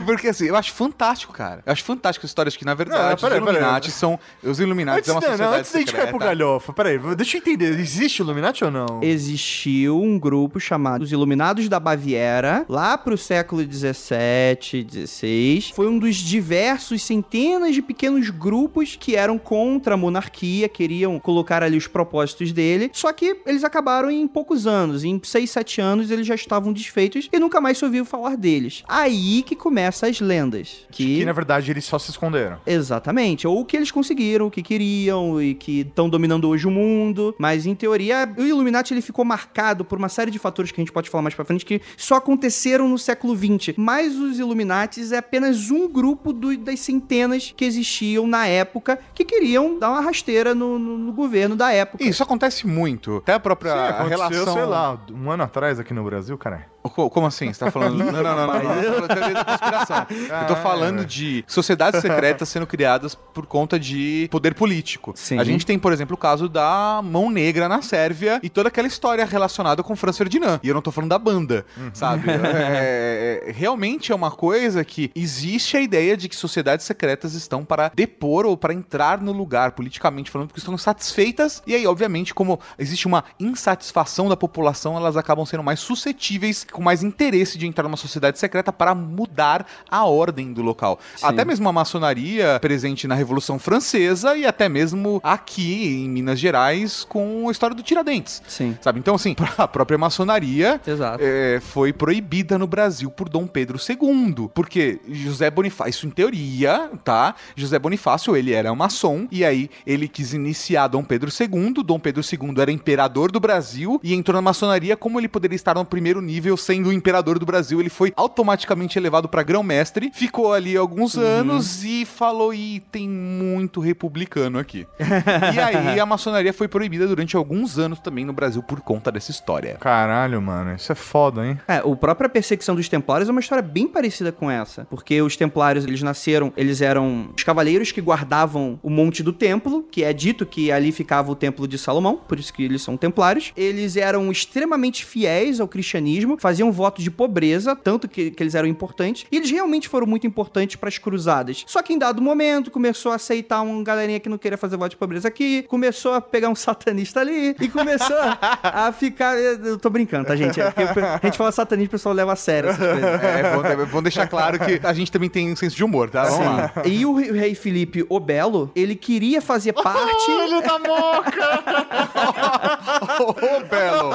A: Porque assim, eu acho fantástico, cara. Eu acho fantástico as histórias que, na verdade,
B: Não, peraí,
A: os
B: peraí.
A: Illuminati são. Os Illuminati
B: Antes,
A: é uma
B: não,
A: sociedade
B: não, antes da gente cair pro galhofa, peraí, deixa eu entender. Existe Illuminati ou não?
C: Existiu um grupo chamado os Iluminados da Baviera, lá pro século 17, 16. Foi um dos diversos centenas de pequenos grupos que eram contra a monarquia, queriam colocar ali os propósitos dele. Só que eles acabaram em poucos anos, em 6, 7 anos eles já estavam desfeitos e nunca mais se ouviu falar deles. Aí que começa as lendas. Que,
B: Que na verdade eles só se esconderam.
C: Exatamente. Ou o que eles conseguiram, o que queriam e que estão dominando hoje o mundo. Mas, em teoria, o Illuminati ele ficou marcado por uma série de fatores que a gente pode falar mais pra frente que só aconteceram no século XX. Mas os Illuminatis é apenas um grupo do- das centenas que existiam na época que queriam dar uma rasteira no, no- no governo da época.
A: Isso acontece muito. Até a própria
B: Sim, aconteceu,
A: relação.
B: sei lá, um ano atrás aqui no Brasil, cara.
A: Co- Como assim? Você tá falando. Não, não, não, não. não. Eu tô falando teoria da conspiração. Eu tô
B: Ah,
A: falando
B: é.
A: de sociedades secretas sendo criadas por conta de poder político.
C: Sim.
A: A gente tem, por exemplo, o caso da Mão Negra na Sérvia e toda aquela história relacionada com Franz Ferdinand. E eu não tô falando da banda, sabe? É, é, realmente é uma coisa que existe a ideia de que sociedades secretas estão para depor ou para entrar no lugar, politicamente falando, porque estão insatisfeitas. E aí, obviamente, como existe uma insatisfação da população, elas acabam sendo mais suscetíveis, com mais interesse de entrar numa sociedade secreta para mudar a ordem do local.
C: Sim.
A: Até mesmo a maçonaria presente na Revolução Francesa e até mesmo aqui em Minas Gerais com a história do Tiradentes.
C: Sim.
A: Sabe? Então, assim, a própria maçonaria é, foi proibida no Brasil por Dom Pedro II. Porque José Bonifácio, isso em teoria, tá? José Bonifácio, ele era um maçom, e aí ele quis iniciar Dom Pedro II. Dom Pedro II era imperador do Brasil e entrou na maçonaria. Como ele poderia estar no primeiro nível sendo o imperador do Brasil? Ele foi automaticamente elevado para grão-mestre, ficou ali alguns anos e falou: ih, tem muito republicano aqui. e aí a maçonaria foi proibida durante alguns anos também no Brasil por conta dessa história.
B: Caralho, mano, isso é foda, hein?
C: É, a própria perseguição dos templários é uma história bem parecida com essa. Porque os templários, eles nasceram, eles eram os cavaleiros que guardavam o monte do templo, que é dito que ali ficava o templo de Salomão, por isso que eles são templários. Eles eram extremamente fiéis ao cristianismo, faziam voto de pobreza, tanto que, que eles eram importantes, e eles realmente foram muito importantes para as cruzadas. Só que em dado momento começou a aceitar um galerinha que não queria fazer voto de pobreza aqui, começou a pegar um satanista ali, e começou a ficar. Eu tô brincando, tá, gente? É porque a gente fala satanismo, o pessoal leva a sério essas coisas.
A: É, bom, é bom deixar claro que a gente também tem um senso de humor, tá? Vamos lá.
C: E o rei Felipe o Belo, ele queria fazer parte.
B: Olha da moca!
A: Ô, Belo!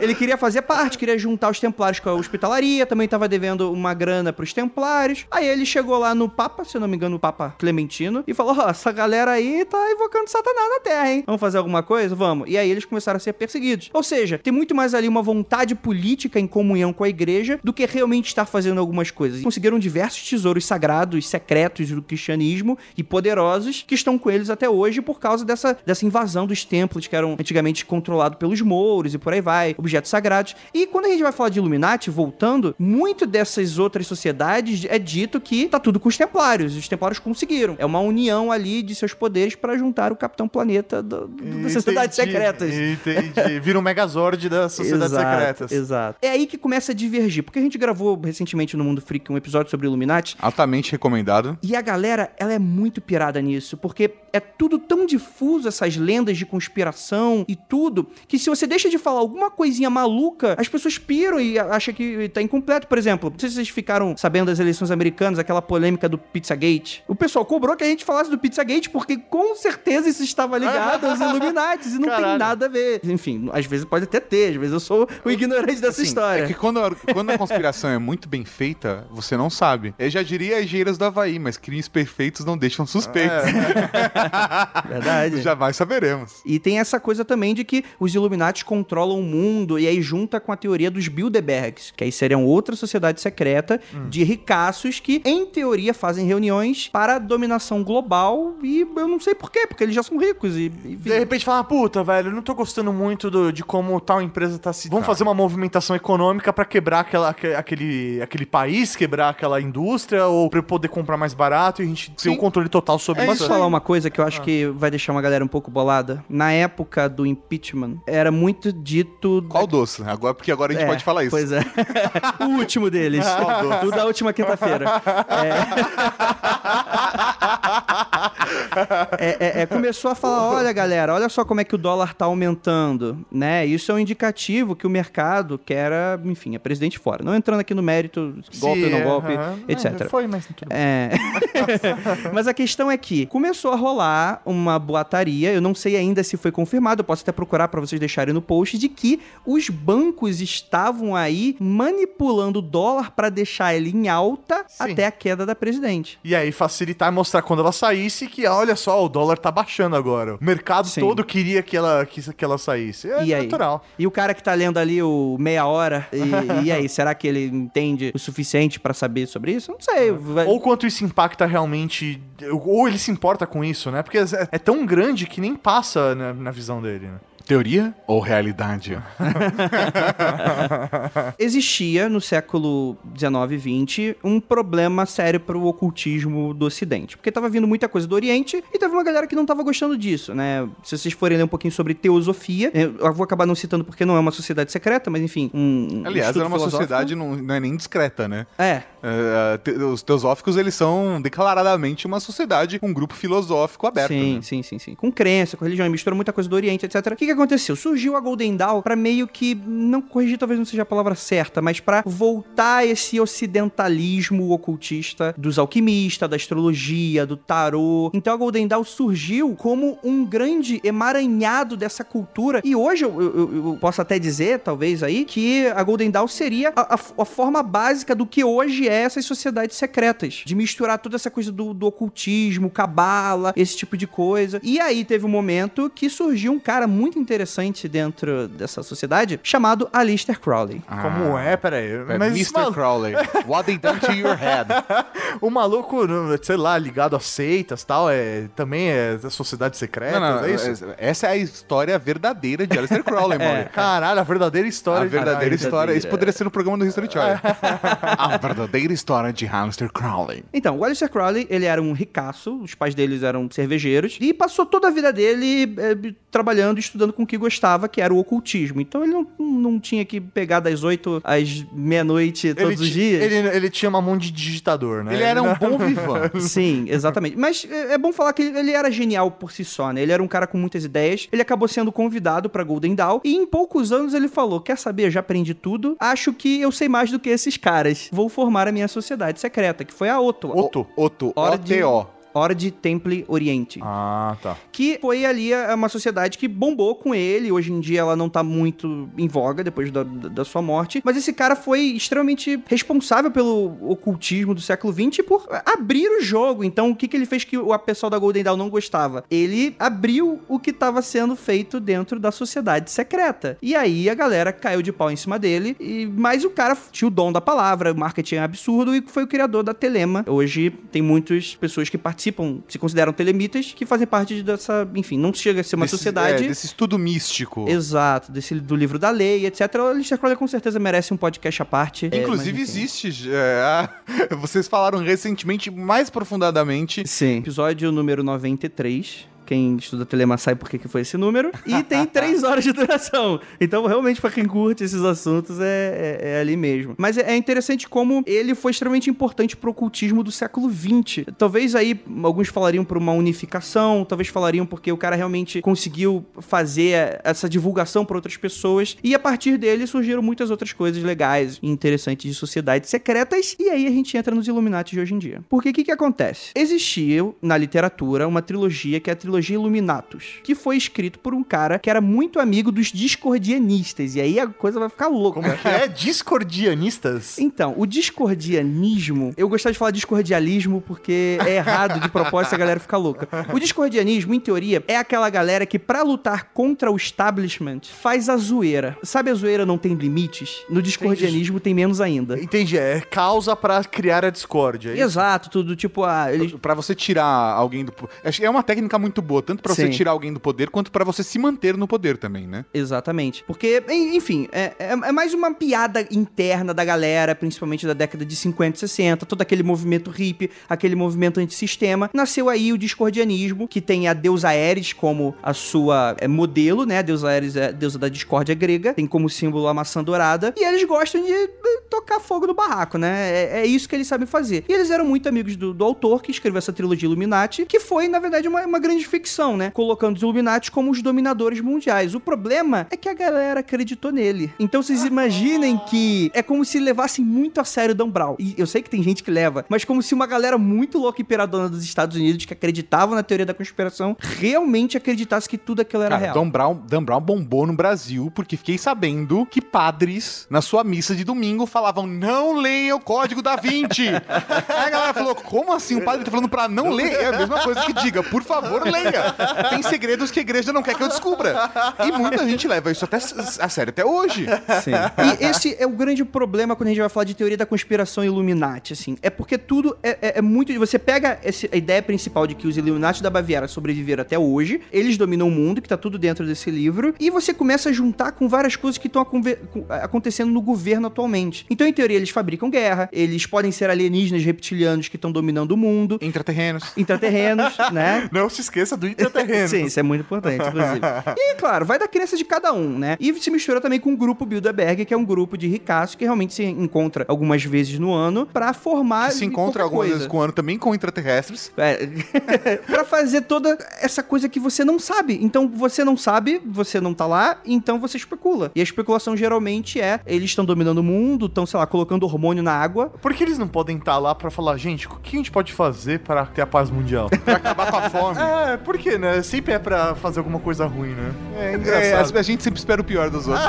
C: ele queria fazer parte, queria juntar os templários com a hospitalaria, também tava devendo uma grana pros templários. Aí ele chegou lá no Papa, se eu não me engano, o Papa Clementino, e falou: Ó, essa galera aí tá invocando Satanás na terra, hein? Vamos fazer alguma coisa? Vamos. E aí eles começaram a ser perseguidos. Ou seja, tem muito mais ali uma vontade política em comunhão com a igreja do que realmente estar fazendo algumas coisas. Conseguiram diversos tesouros sagrados, secretos do cristianismo e poderosos que estão com eles até hoje por causa dessa, dessa invasão dos templos que eram antigamente controlados pelos mouros e por aí vai, objetos sagrados. E quando a gente vai falar de Illuminati, voltando, muito dessas outras sociedades é dito que tá tudo com os templários. Os templários conseguiram. É uma união ali de seus poderes para juntar o Capitão Planeta do, do, das sociedades secretas.
B: Entendi. Vira um megazord das sociedades
C: Exato,
B: secretas.
C: Exato. É aí que começa a divergir, porque a gente gravou recentemente no Mundo Freak um episódio sobre Illuminati
A: Altamente recomendado.
C: e a galera, ela é muito pirada nisso, porque é tudo tão difuso, essas lendas de conspiração e tudo, que se você deixa de falar alguma coisinha maluca, as pessoas piram e acham que tá incompleto. Por exemplo, não sei se vocês ficaram sabendo das eleições americanas, aquela polêmica do Pizzagate. O pessoal cobrou que a gente falasse do Pizzagate, porque com certeza isso estava ligado aos Illuminatis e não tem
B: Caralho.
C: nada a ver. Enfim, às vezes pode até ter, às vezes eu sou o ignorante dessa
A: Assim,
C: história.
A: É que quando a, quando a conspiração é muito bem feita, você não sabe. Eu já diria engenheiros do Havaí, mas crimes perfeitos não deixam suspeitos.
C: Verdade.
A: Jamais saberemos.
C: E tem essa coisa também de que os Illuminati controlam o mundo, e aí junta com a teoria dos Bilderbergs, que aí seriam outra sociedade secreta de ricaços que, em teoria, fazem reuniões para a dominação global, e eu não sei por quê, porque eles já são ricos e... enfim.
B: De repente fala, puta, velho, eu não tô gostando muito do- de como tal empresa tá se. Vamos fazer uma movimentação econômica pra quebrar aquela, aque- aquele, aquele país, quebrar aquela indústria, ou pra eu poder comprar mais barato e a gente ter
A: Sim.
B: o controle total sobre
C: Posso
B: isso.
C: falar uma coisa que eu acho que vai deixar uma galera um pouco bolada? Na época do impeachment, era muito dito...
A: Qual doce? Agora, porque agora a gente
C: É,
A: pode falar isso.
C: Pois é. o último deles. o da última quinta-feira. É... É, é, é, começou a falar, olha galera, olha só como é que o dólar tá aumentando, né? Isso é um indicativo que o mercado quer, enfim, é presidente fora. Não entrando aqui no mérito, golpe ou não golpe,
B: aham.
C: etc.
B: É, foi, mas.
C: É. Mas a questão é que começou a rolar uma boataria, eu não sei ainda se foi confirmado, eu posso até procurar pra vocês deixarem no post, de que os bancos estavam aí manipulando o dólar pra deixar ele em alta
B: Sim.
C: até a queda da presidente.
B: E aí facilitar e mostrar quando ela saísse que, olha só, o dólar tá baixando agora. O mercado
C: Sim.
B: todo queria que ela, que, que ela saísse. É
C: E aí?
B: natural.
C: E o cara que tá lendo ali o meia hora, e, e aí, será que ele entende o suficiente pra saber sobre isso? Não sei. vai-
B: Ou quanto isso impacta realmente. Ou ele se importa com isso, né? Porque é, é tão grande que nem passa na, visão dele, né?
A: Teoria ou realidade?
C: Existia no século 19 e 20 um problema sério pro ocultismo do Ocidente. Porque tava vindo muita coisa do Oriente e teve uma galera que não tava gostando disso, né? Se vocês forem ler um pouquinho sobre teosofia, eu vou acabar não citando porque não é uma sociedade secreta, mas enfim. Um,
A: Aliás, era uma
C: filosófico.
A: sociedade, não, não é nem discreta, né?
C: É,
A: É, te- os teosóficos, eles são declaradamente uma sociedade, um grupo filosófico aberto.
C: Sim,
A: né?
C: sim, sim, sim. Com crença, com religião, mistura muita coisa do Oriente, etc. O que, que aconteceu? Surgiu a Golden Dawn pra meio que, não corrigir talvez não seja a palavra certa, mas pra voltar esse ocidentalismo ocultista dos alquimistas, da astrologia, do tarô. Então a Golden Dawn surgiu como um grande emaranhado dessa cultura. E hoje eu, eu- eu posso até dizer, talvez aí, que a Golden Dawn seria a, a- a forma básica do que hoje é essas sociedades secretas. De misturar toda essa coisa do, do ocultismo, cabala, esse tipo de coisa. E aí teve um momento que surgiu um cara muito interessante dentro dessa sociedade, chamado Aleister Crowley.
B: Como é? Pera aí.
A: É,
B: Mas
A: Mr.
B: malu-
A: Crowley, what they done to your head?
B: o maluco, sei lá, ligado a seitas e tal, é, também é da sociedade secreta,
A: Não, não,
B: é isso?
A: é- essa é a história verdadeira de Aleister Crowley, mano.
B: Caralho, a verdadeira história.
A: A
B: de-
A: verdadeira história. Isso poderia ser no programa do History Channel. a verdadeira história de Aleister Crowley.
C: Então, o Aleister Crowley, ele era um ricaço, os pais deles eram cervejeiros, e passou toda a vida dele eh, trabalhando e com o que gostava, que era o ocultismo. Então ele não, não tinha que pegar das 8 às meia-noite todos
B: Ele,
C: os dias.
B: Ele, ele tinha uma mão de digitador, né?
A: Ele era um bom vivan.
C: Sim, exatamente. Mas é é bom falar que ele, ele era genial por si só, né? Ele era um cara com muitas ideias. Ele acabou sendo convidado pra Golden Dawn e em poucos anos ele falou: "Quer saber? Eu já aprendi tudo. Acho que eu sei mais do que esses caras. Vou formar a minha sociedade secreta, que foi a Otto.
B: Otto.
C: De-
A: O-T-O.
C: Ord Temple Oriente.
B: Ah, tá.
C: Que foi ali uma sociedade que bombou com ele. Hoje em dia ela não tá muito em voga depois da, da- sua morte. Mas esse cara foi extremamente responsável pelo ocultismo do século XX e por abrir o jogo. Então, o que, que ele fez que o a pessoal da Golden Dawn não gostava? Ele abriu o que estava sendo feito dentro da sociedade secreta. E aí a galera caiu de pau em cima dele. E, mas o cara tinha o dom da palavra, o marketing é absurdo e foi o criador da Telema. Hoje tem muitas pessoas que participam, se consideram telemitas, que fazem parte dessa. Enfim, não chega a ser uma
A: Desse-
C: sociedade.
A: é, desse estudo místico.
C: Exato, desse, do livro da lei, etc. O Alistair Crowley com certeza merece um podcast à parte. É,
A: Inclusive existe. é, a- vocês falaram recentemente, mais profundamente.
C: Sim. Episódio número 93. Quem estuda Telema sabe por que foi esse número. E tem três horas de duração. Então, realmente, pra quem curte esses assuntos, é, é- é ali mesmo. Mas é, é interessante como ele foi extremamente importante pro ocultismo do século XX. Talvez aí alguns falariam por uma unificação, talvez falariam porque o cara realmente conseguiu fazer essa divulgação para outras pessoas. E a partir dele surgiram muitas outras coisas legais e interessantes de sociedades secretas. E aí a gente entra nos Illuminati de hoje em dia. Porque o que, que acontece? Existia na literatura uma trilogia que é a trilogia Illuminatus, que foi escrito por um cara que era muito amigo dos discordianistas. E aí a coisa vai ficar louca.
B: Como que é? Discordianistas?
C: Então, o discordianismo, eu gostava de falar discordialismo porque é errado de propósito a galera fica louca. O discordianismo, em teoria, é aquela galera que pra lutar contra o establishment faz a zoeira. Sabe a zoeira não tem limites? No discordianismo tem menos ainda.
B: Entendi, é causa pra criar a discórdia. é?
C: Exato, tudo tipo, ah, eles
A: Pra você tirar alguém do. que é uma técnica muito boa, tanto pra você tirar alguém do poder, quanto pra você se manter no poder também, né?
C: Exatamente. Porque, en- enfim, é, é- é mais uma piada interna da galera, principalmente da década de 50 e 60, todo aquele movimento hippie, aquele movimento antissistema. Nasceu aí o discordianismo, que tem a deusa Ares como a sua é, modelo, né? A deusa Ares é a deusa da discórdia grega, tem como símbolo a maçã dourada, e eles gostam de eh, tocar fogo no barraco, né? É, é isso que eles sabem fazer. E eles eram muito amigos do, do autor que escreveu essa trilogia Illuminati, que foi, na verdade, uma, uma grande ficção, né? Colocando os Illuminati como os dominadores mundiais. O problema é que a galera acreditou nele. Então vocês imaginem que é como se levassem muito a sério Dan Brown. E eu sei que tem gente que leva, mas como se uma galera muito louca e imperadona dos Estados Unidos que acreditava na teoria da conspiração realmente acreditasse que tudo aquilo era
A: Cara,
C: real.
A: Dan Brown, Dan Brown bombou no Brasil porque fiquei sabendo que padres, na sua missa de domingo, falavam não leia o Código da Vinci. Aí a galera falou, como assim? O padre tá falando pra não ler? É a mesma coisa que diga, por favor, leia. Tem segredos que a igreja não quer que eu descubra. E muita gente leva isso até a sério até hoje.
C: Sim. E esse é o grande problema quando a gente vai falar de teoria da conspiração Illuminati, assim. É porque tudo é, é- é muito... Você pega esse- a ideia principal de que os Illuminati da Baviera sobreviveram até hoje, eles dominam o mundo, que tá tudo dentro desse livro, e você começa a juntar com várias coisas que estão acontecendo no governo atualmente. Então, em teoria, eles fabricam guerra, eles podem ser alienígenas reptilianos que estão dominando o mundo,
A: Intraterrenos.
C: intraterrenos, né?
B: Não se esqueça do intraterreno.
C: Sim, isso é muito importante, inclusive. E claro, vai da crença de cada um, né? E se mistura também com o grupo Bilderberg, que é um grupo de ricaços que realmente se encontra algumas vezes no ano pra formar.
A: Que se encontra algumas
C: coisa.
A: vezes com o ano também com intraterrestres.
C: É, pra fazer toda essa coisa que você não sabe. Então, você não sabe, você não tá lá, então você especula. E a especulação geralmente é: eles estão dominando o mundo, estão, sei lá, colocando hormônio na água.
B: Por que eles não podem estar lá pra falar, gente, o que a gente pode fazer para ter a paz mundial?
A: Pra acabar com a fome.
B: é, por quê, né? Sempre é pra fazer alguma coisa ruim, né? É
A: É,
B: engraçado.
A: a, a gente sempre espera o pior dos outros.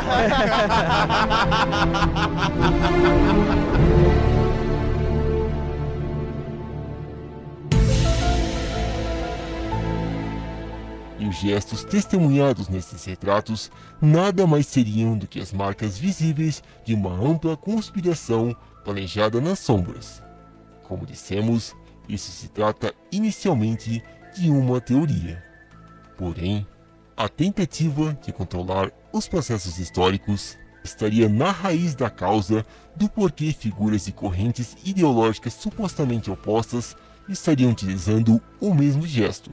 D: E os gestos testemunhados nesses retratos nada mais seriam do que as marcas visíveis de uma ampla conspiração planejada nas sombras. Como dissemos, isso se trata inicialmente de uma teoria. Porém, a tentativa de controlar os processos históricos estaria na raiz da causa do porquê figuras e correntes ideológicas supostamente opostas estariam utilizando o mesmo gesto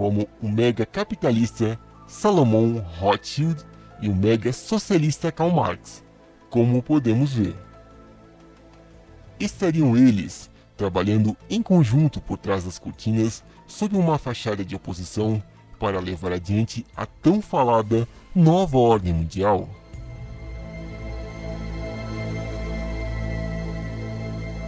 D: como o mega capitalista Salomon Rothschild e o mega socialista Karl Marx, como podemos ver. Estariam eles trabalhando em conjunto por trás das cortinas sob uma fachada de oposição para levar adiante a tão falada nova ordem mundial?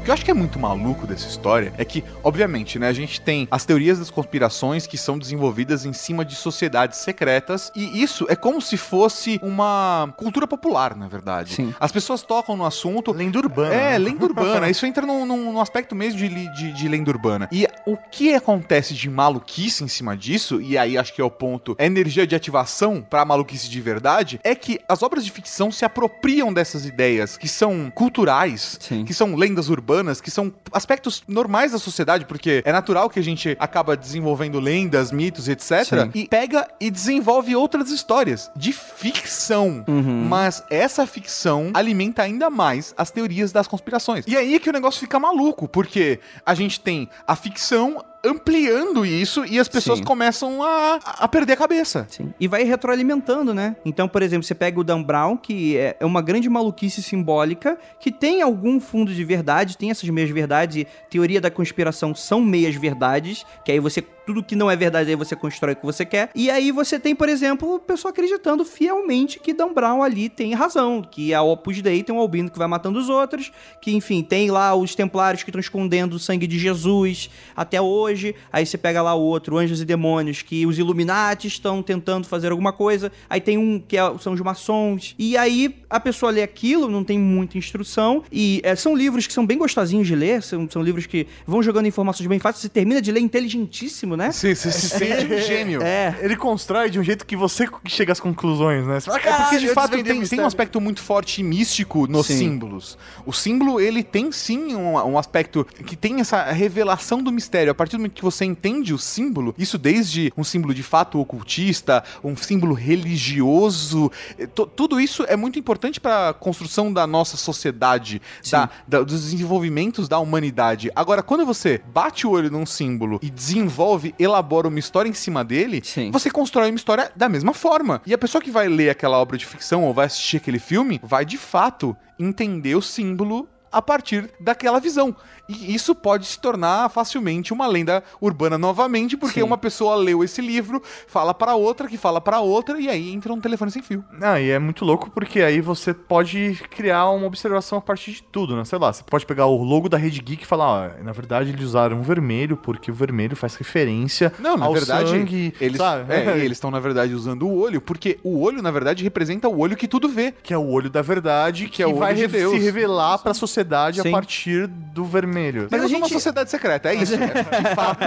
A: O que eu acho que é muito maluco dessa história é que, obviamente, né, a gente tem as teorias das conspirações que são desenvolvidas em cima de sociedades secretas, e isso é como se fosse uma cultura popular, na verdade.
C: Sim.
A: As pessoas tocam no assunto.
B: Lenda urbana.
A: É, lenda urbana. Isso entra num, num- num aspecto mesmo de, de, de lenda urbana. E o que acontece de maluquice em cima disso, e aí acho que é o ponto, é energia de ativação pra maluquice de verdade, é que as obras de ficção se apropriam dessas ideias que são culturais,
C: Sim.
A: que são lendas urbanas, que são aspectos normais da sociedade, porque é natural que a gente acaba desenvolvendo lendas, mitos, etc.
C: Sim.
A: E pega e desenvolve outras histórias de ficção.
C: Uhum.
A: Mas essa ficção alimenta ainda mais as teorias das conspirações. E aí que o negócio fica maluco, porque a gente tem a ficção ampliando isso e as pessoas
C: Sim.
A: começam a, a perder a cabeça.
C: Sim. E vai retroalimentando, né? Então, por exemplo, você pega o Dan Brown, que é é uma grande maluquice simbólica, que tem algum fundo de verdade, tem essas meias verdades, e teoria da conspiração são meias verdades, que aí você. Tudo que não é verdade, aí você constrói o que você quer. E aí você tem, por exemplo, o pessoal acreditando fielmente que Dan Brown ali tem razão, que a Opus Dei tem um albino que vai matando os outros, que, enfim, tem lá os templários que estão escondendo o sangue de Jesus até hoje. Aí você pega lá o outro, Anjos e Demônios, que os Illuminati estão tentando fazer alguma coisa. Aí tem um que é- são os maçons. E aí a pessoa lê aquilo, não tem muita instrução. E é, são livros que são bem gostosinhos de ler, são, são livros que vão jogando informações bem fáceis. Você termina de ler inteligentíssimo, né?
A: Você você se sente um gênio.
C: É.
B: Ele constrói de um jeito que você chega às conclusões, né? Você fala,
A: É porque
B: "Caralho,
A: de fato tem, tem um
B: mistério."
A: aspecto muito forte e místico nos
C: Sim.
A: símbolos. O símbolo, ele tem sim um, um aspecto que tem essa revelação do mistério. A partir do momento que você entende o símbolo, isso desde um símbolo de fato ocultista, um símbolo religioso, eh, tudo isso é muito importante para a construção da nossa sociedade, da, da- dos desenvolvimentos da humanidade. Agora, quando você bate o olho num símbolo e desenvolve, elabora uma história em cima dele,
C: Sim.
A: você constrói uma história da mesma forma. E a pessoa que vai ler aquela obra de ficção ou vai assistir aquele filme vai de fato entender o símbolo a partir daquela visão. E isso pode se tornar facilmente uma lenda urbana novamente, porque
C: Sim.
A: uma pessoa leu esse livro, fala pra outra, que fala pra outra, e aí entra um telefone sem fio.
B: Ah, e é muito louco porque aí você pode criar uma observação a partir de tudo, né? Sei lá, você pode pegar o logo da Rede Geek e falar, ó, na verdade eles usaram o vermelho porque o vermelho faz referência
A: Não, na
B: ao
A: verdade,
B: sangue,
A: eles
B: sabe?
A: é, eles estão na verdade usando o olho, porque o olho na verdade representa o olho que tudo vê.
B: que é o olho da verdade, que,
A: é o olho
B: vai
A: de
B: re-
A: Deus.
B: se revelar pra sociedade
C: Sim.
B: a partir do vermelho.
C: Mas
A: Temos
C: a gente-
A: uma sociedade secreta, é isso. é, de fato,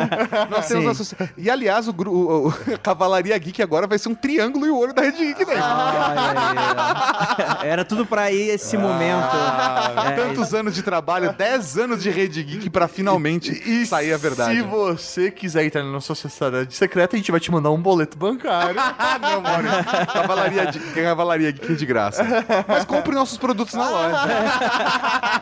A: nós temos uma sociedade. E aliás, o, gru- o, o Cavalaria Geek agora vai ser um triângulo e o olho da Rede Geek dele.
C: Ah, é. Era tudo pra ir esse momento. É,
A: Tantos anos de trabalho, 10 anos de Rede Geek pra finalmente sair a verdade.
B: Se você quiser entrar na nossa sociedade secreta, a gente vai te mandar um boleto bancário.
A: Ah, não, mano. Cavalaria, de, Cavalaria Geek é de graça. Mas compre nossos produtos na loja.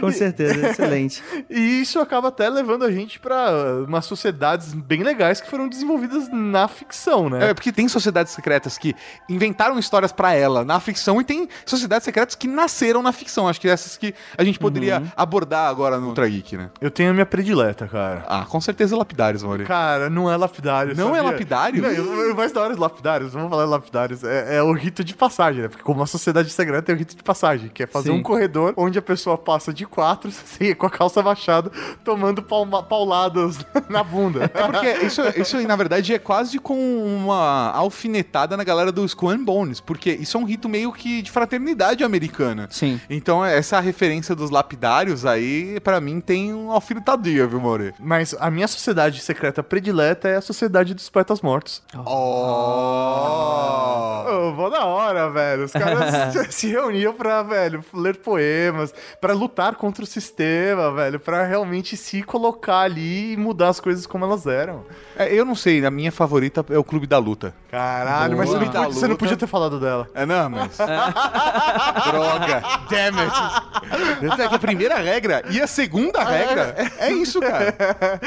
C: com certeza, excelente.
B: E isso acaba até levando a gente pra umas sociedades bem legais que foram desenvolvidas na ficção, né?
A: É, porque tem sociedades secretas que inventaram histórias pra ela na ficção e tem sociedades secretas que nasceram na ficção. Acho que essas que a gente poderia abordar agora no Ultra Geek, né?
B: Eu tenho a minha predileta, cara.
A: Ah, com certeza lapidários, Mauri.
B: Cara, não é lapidário.
A: Não é
B: sabia?
A: lapidário?
B: Não, eu, eu mais da hora de lapidários, vamos falar lapidários. É, é o rito de passagem, né? Porque como uma sociedade secreta tem o rito de passagem, que é fazer
C: Sim.
B: um corredor onde a pessoa passa de quatro, assim, com a calça baixada, tomando palma- pauladas na bunda.
A: É porque isso, isso aí, na verdade, é quase com uma alfinetada na galera do Skull Bones, porque isso é um rito meio que de fraternidade americana.
C: Sim.
A: Então, essa referência dos lapidários aí, pra mim, tem um alfinetadinha, viu, Mauri?
B: Mas a minha sociedade secreta predileta é a sociedade dos poetas mortos.
A: Oh!
B: Oh, mó da hora, velho. Os caras se- se reuniam pra, velho, ler poemas, pra lutar contra o sistema, velho, pra realmente se colocar ali e mudar as coisas como elas eram.
A: É, eu não sei, a minha favorita é o Clube da Luta.
B: Caralho, mas você não,
A: Boa.
B: podia, você não podia ter falado dela.
A: É, não, mas. Droga! Damn it! É que a primeira regra e a segunda regra é isso, cara.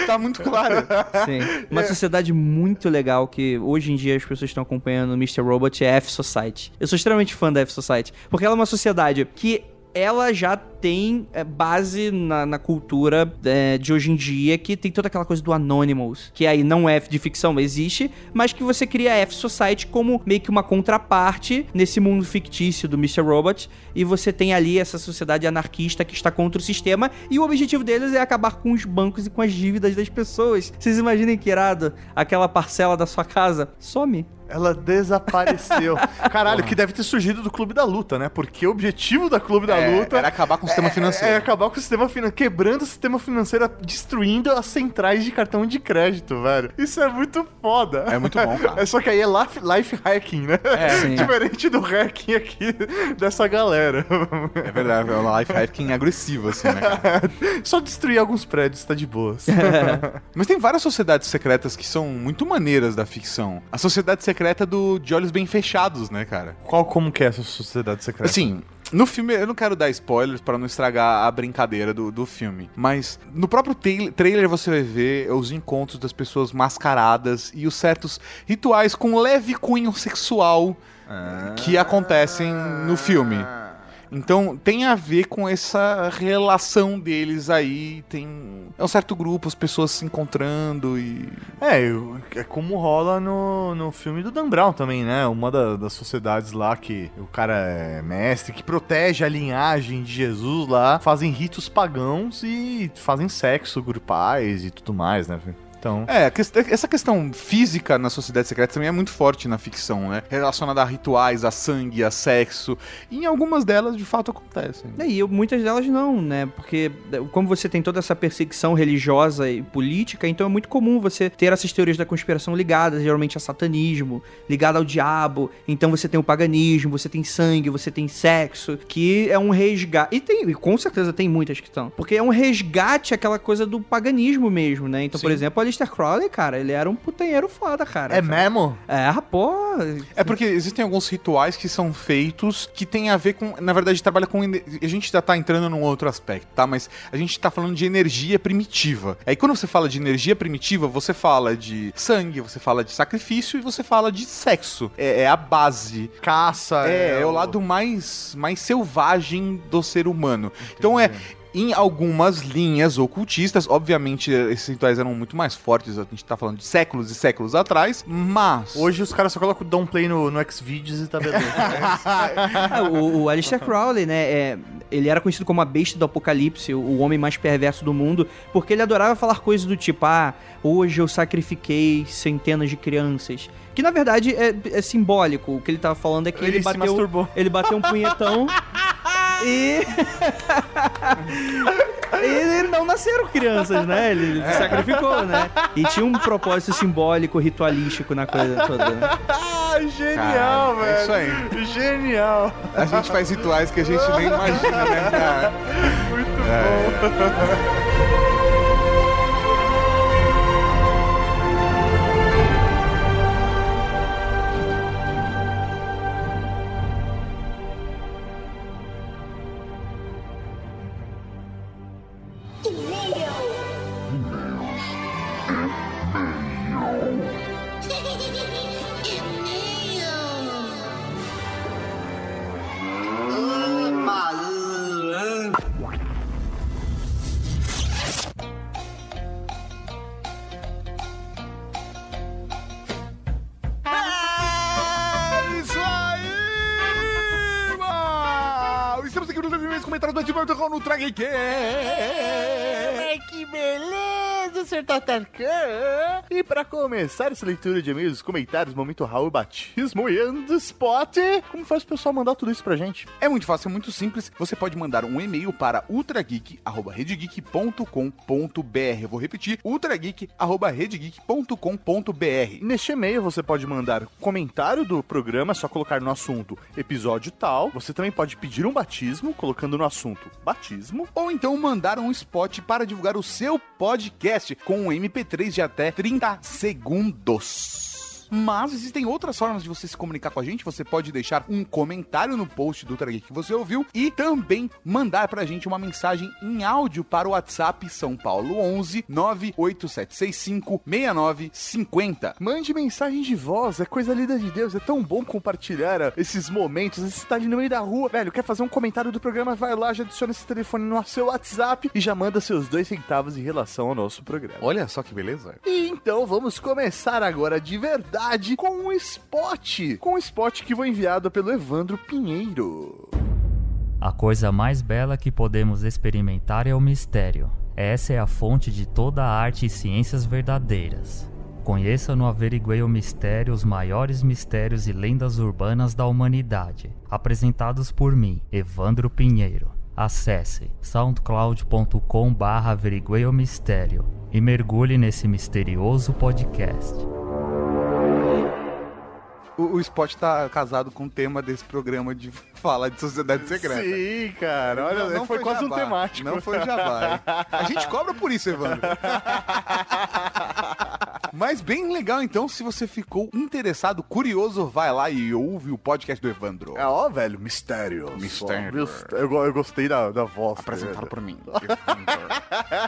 A: Tá muito claro.
C: Sim. Uma sociedade muito legal que hoje em dia as pessoas estão acompanhando Mr. Robot é a F-Society. Eu sou extremamente fã da F-Society, porque ela é uma sociedade que ela já tem é, base na, na cultura é, de hoje em dia, que tem toda aquela coisa do Anonymous, que aí não é de ficção, existe, mas que você cria a F-Society como meio que uma contraparte nesse mundo fictício do Mr. Robot, e você tem ali essa sociedade anarquista que está contra o sistema, e o objetivo deles é acabar com os bancos e com as dívidas das pessoas. Vocês imaginem que irado, aquela parcela da sua casa some.
B: Ela desapareceu. Caralho, que deve ter surgido do Clube da Luta, né? Porque o objetivo da Clube da
A: É,
B: Luta
A: era acabar com o sistema
B: é-
A: financeiro.
B: É acabar com o sistema financeiro, quebrando o sistema financeiro, destruindo as centrais de cartão de crédito, velho. Isso é muito foda.
A: É muito bom, cara.
B: É só que aí é life, life hacking, né?
A: É,
C: sim.
B: Diferente do hacking aqui dessa galera.
A: É verdade, é uma life hacking agressivo, assim, né, cara?
B: Só destruir alguns prédios, tá de boas.
A: Mas tem várias sociedades secretas que são muito maneiras da ficção. A sociedade secreta do De Olhos Bem Fechados, né, cara?
B: Qual como que é essa sociedade secreta?
A: Assim, no filme, eu não quero dar spoilers pra não estragar a brincadeira do, do filme, mas no próprio trailer você vai ver os encontros das pessoas mascaradas e os certos rituais com leve cunho sexual que acontecem no filme. Então tem a ver com essa relação deles aí, tem é um certo grupo, as pessoas se encontrando e
B: É, é como rola no, no filme do Dan Brown também, né? Uma da- das sociedades lá que o cara é mestre, que protege a linhagem de Jesus lá, fazem ritos pagãos e fazem sexo grupais e tudo mais, né? Então.
A: É, essa questão física na sociedade secreta também é muito forte na ficção, né? Relacionada a rituais, a sangue, a sexo. E em algumas delas, de fato, acontecem.
C: E eu- muitas delas não, né? Porque eh, como você tem toda essa perseguição religiosa e política, então é muito comum você ter essas teorias da conspiração ligadas, geralmente a satanismo, ligada ao diabo. Então você tem o paganismo, você tem sangue, você tem sexo, que é um resgate. E tem, e com certeza tem muitas que estão. Porque é um resgate aquela coisa do paganismo mesmo, né? Então, por
A: Sim.
C: exemplo, a Aleister Crowley, cara, ele era um putanheiro foda, cara.
B: É mesmo?
C: É, pô.
A: É porque existem alguns rituais que são feitos que tem a ver com. Na verdade, trabalha com. A gente já tá entrando num outro aspecto, tá? Mas a gente tá falando de energia primitiva. Aí quando você fala de energia primitiva, você fala de sangue, você fala de sacrifício e você fala de sexo. É, é a base.
B: Caça.
A: É, é o lado mais, mais selvagem do ser humano. Então é. Em algumas linhas ocultistas, obviamente esses rituais eram muito mais fortes, a gente tá falando de séculos e séculos atrás, mas.
B: Hoje os caras só colocam o downplay no, no Xvideos e tá beleza.
C: Ah, o, o Aleister Crowley, né, é, ele era conhecido como a besta do apocalipse, o, o homem mais perverso do mundo, porque ele adorava falar coisas do tipo, ah, hoje eu sacrifiquei centenas de crianças. Que na verdade é, é simbólico. O que ele tava falando é que ele,
B: Ele
C: bateu. Ele bateu um punhetão e. e ele não nasceram crianças, né? Ele
B: É.
C: sacrificou, né? E tinha um propósito simbólico, ritualístico na coisa toda, né?
B: ah, genial,
A: Cara,
B: velho.
A: é isso aí.
B: Genial.
A: A gente faz rituais que a gente nem imagina, né, cara?
B: É again. E pra começar essa leitura de e-mails, comentários, momento Raul Batismo e the spot, como faz o pessoal mandar tudo isso pra gente?
A: É muito fácil, é muito simples. Você pode mandar um e-mail para ultrageek@redgeek.com.br. Eu vou repetir: ultrageek@redgeek.com.br.
B: Neste e-mail você pode mandar comentário do programa, é só colocar no assunto episódio tal. Você também pode pedir um batismo, colocando no assunto batismo.
A: Ou então mandar um spot para divulgar o seu podcast com um MP3 de até 30 segundos. Mas existem outras formas de você se comunicar com a gente. Você pode deixar um comentário no post do Ultra Geek que você ouviu e também mandar pra gente uma mensagem em áudio para o WhatsApp São Paulo 11 98765 6950.
B: Mande mensagem de voz, é coisa linda de Deus, é tão bom compartilhar ah, esses momentos. Você está ali no meio da rua, velho, quer fazer um comentário do programa, vai lá, já adiciona esse telefone no seu WhatsApp e já manda seus dois centavos em relação ao nosso programa.
A: Olha só que beleza.
B: E então vamos começar agora de verdade com um spot, com um spot que foi enviado pelo Evandro Pinheiro.
F: A coisa mais bela que podemos experimentar é o mistério. Essa é a fonte de toda a arte e ciências verdadeiras. Conheça no Averiguei o Mistério os maiores mistérios e lendas urbanas da humanidade, apresentados por mim, Evandro Pinheiro. Acesse soundcloud.com barra e mergulhe nesse misterioso podcast.
A: O, o Spot tá casado com o tema desse programa de falar de sociedade secreta.
B: Sim, cara, olha, foi, quase
A: jabá.
B: um temático.
A: Não foi jabá. hein? A gente cobra por isso, Evandro. Mas bem legal, então, se você ficou interessado, curioso, vai lá e ouve o podcast do Evandro.
B: É, ó, velho, mistério.
A: Mistério.
B: Eu, eu gostei da, da voz.
A: Apresentado por mim.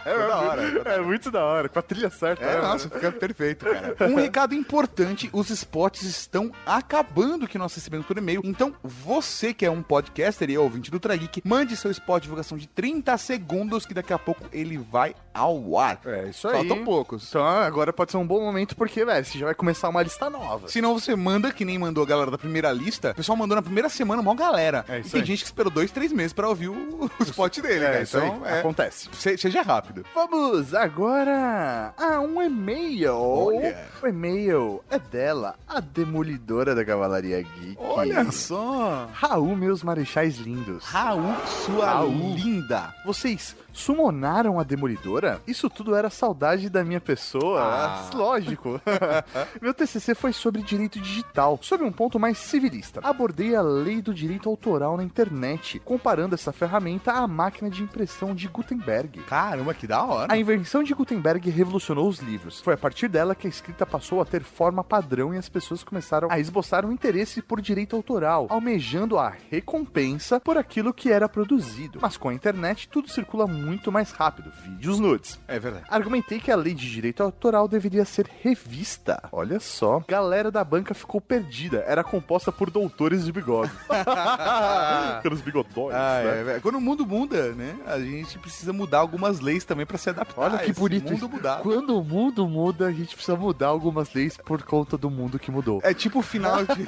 B: É,
A: da hora, ficou da
B: É muito da hora, com a trilha certa.
A: É,
B: né?
A: nossa, fica perfeito, cara. Um recado importante: os spots estão acabando que nós recebemos por e-mail. Então, você que é um podcaster e é ouvinte do Trageek, mande seu spot de divulgação de 30 segundos, que daqui a pouco ele vai ao ar.
B: É, isso aí.
A: Faltam poucos.
B: Então agora pode ser um bom momento, porque, velho, você já vai começar uma lista nova.
A: Se não, você manda, que nem mandou a galera da primeira lista. O pessoal mandou na primeira semana, mó galera.
B: É isso
A: e tem
B: aí.
A: gente que esperou dois, três meses pra ouvir o, o spot dele,
B: É, isso
A: Então,
B: aí.
A: é,
B: Acontece.
A: se- seja rápido.
B: Vamos agora a um e-mail.
A: Olha.
B: O e-mail é dela, a demolidora da Cavalaria Geek.
A: Olha só.
B: Raul, meus marechais lindos.
A: Raul, sua
B: Raul.
A: linda.
B: Vocês sumonaram a Demolidora? Isso tudo era saudade da minha pessoa?
A: Ah.
B: Lógico. Meu TCC foi sobre direito digital, sobre um ponto mais civilista. Abordei a lei do direito autoral na internet, comparando essa ferramenta à máquina de impressão de Gutenberg.
A: Caramba, que da hora.
B: A invenção de Gutenberg revolucionou os livros. Foi a partir dela que a escrita passou a ter forma padrão e as pessoas começaram a esboçar um interesse por direito autoral, almejando a recompensa por aquilo que era produzido. Mas com a internet tudo circula muito mais rápido. Vídeos nudes.
A: É verdade.
B: Argumentei que a lei de direito autoral deveria ser revista. Olha só. Galera da banca ficou perdida. Era composta por doutores de bigode. Aqueles bigodões,
A: Ah,
B: né?
A: é. Quando o mundo muda, né? A gente precisa mudar algumas leis também pra se adaptar.
B: Olha que bonito.
A: Mundo mudado.
B: Quando o mundo muda, a gente precisa mudar algumas leis por conta do mundo que mudou.
A: É tipo o final de.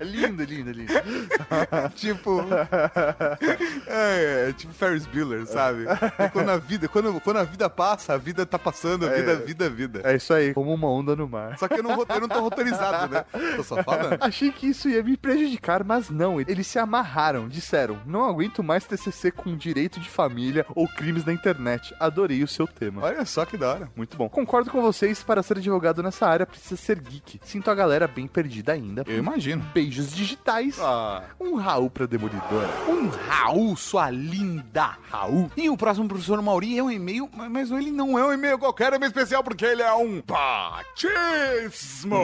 B: lindo, lindo, lindo.
A: tipo. É, é tipo Ferris Bueller, sabe? É quando a vida, quando, quando a vida passa, a vida tá passando, a vida,
B: É.
A: vida, vida.
B: É isso aí, como uma onda no mar.
A: Só que eu não, eu não tô roteirizado, né? Tô só falando.
B: Achei que isso ia me prejudicar, mas não. Eles se amarraram, disseram: não aguento mais TCC com direito de família ou crimes na internet. Adorei o seu tema.
A: Olha só que da hora.
B: Muito bom. Concordo com vocês, para ser advogado nessa área precisa ser geek. Sinto a galera bem perdida ainda.
A: Eu imagino.
B: Beijos digitais. Um Raul pra Demolidora.
A: Um Raul, sua linda Raul. E o próximo professor Mauri é um e-mail, mas- ele não é um e-mail qualquer, é um e-mail especial porque ele é um batismo.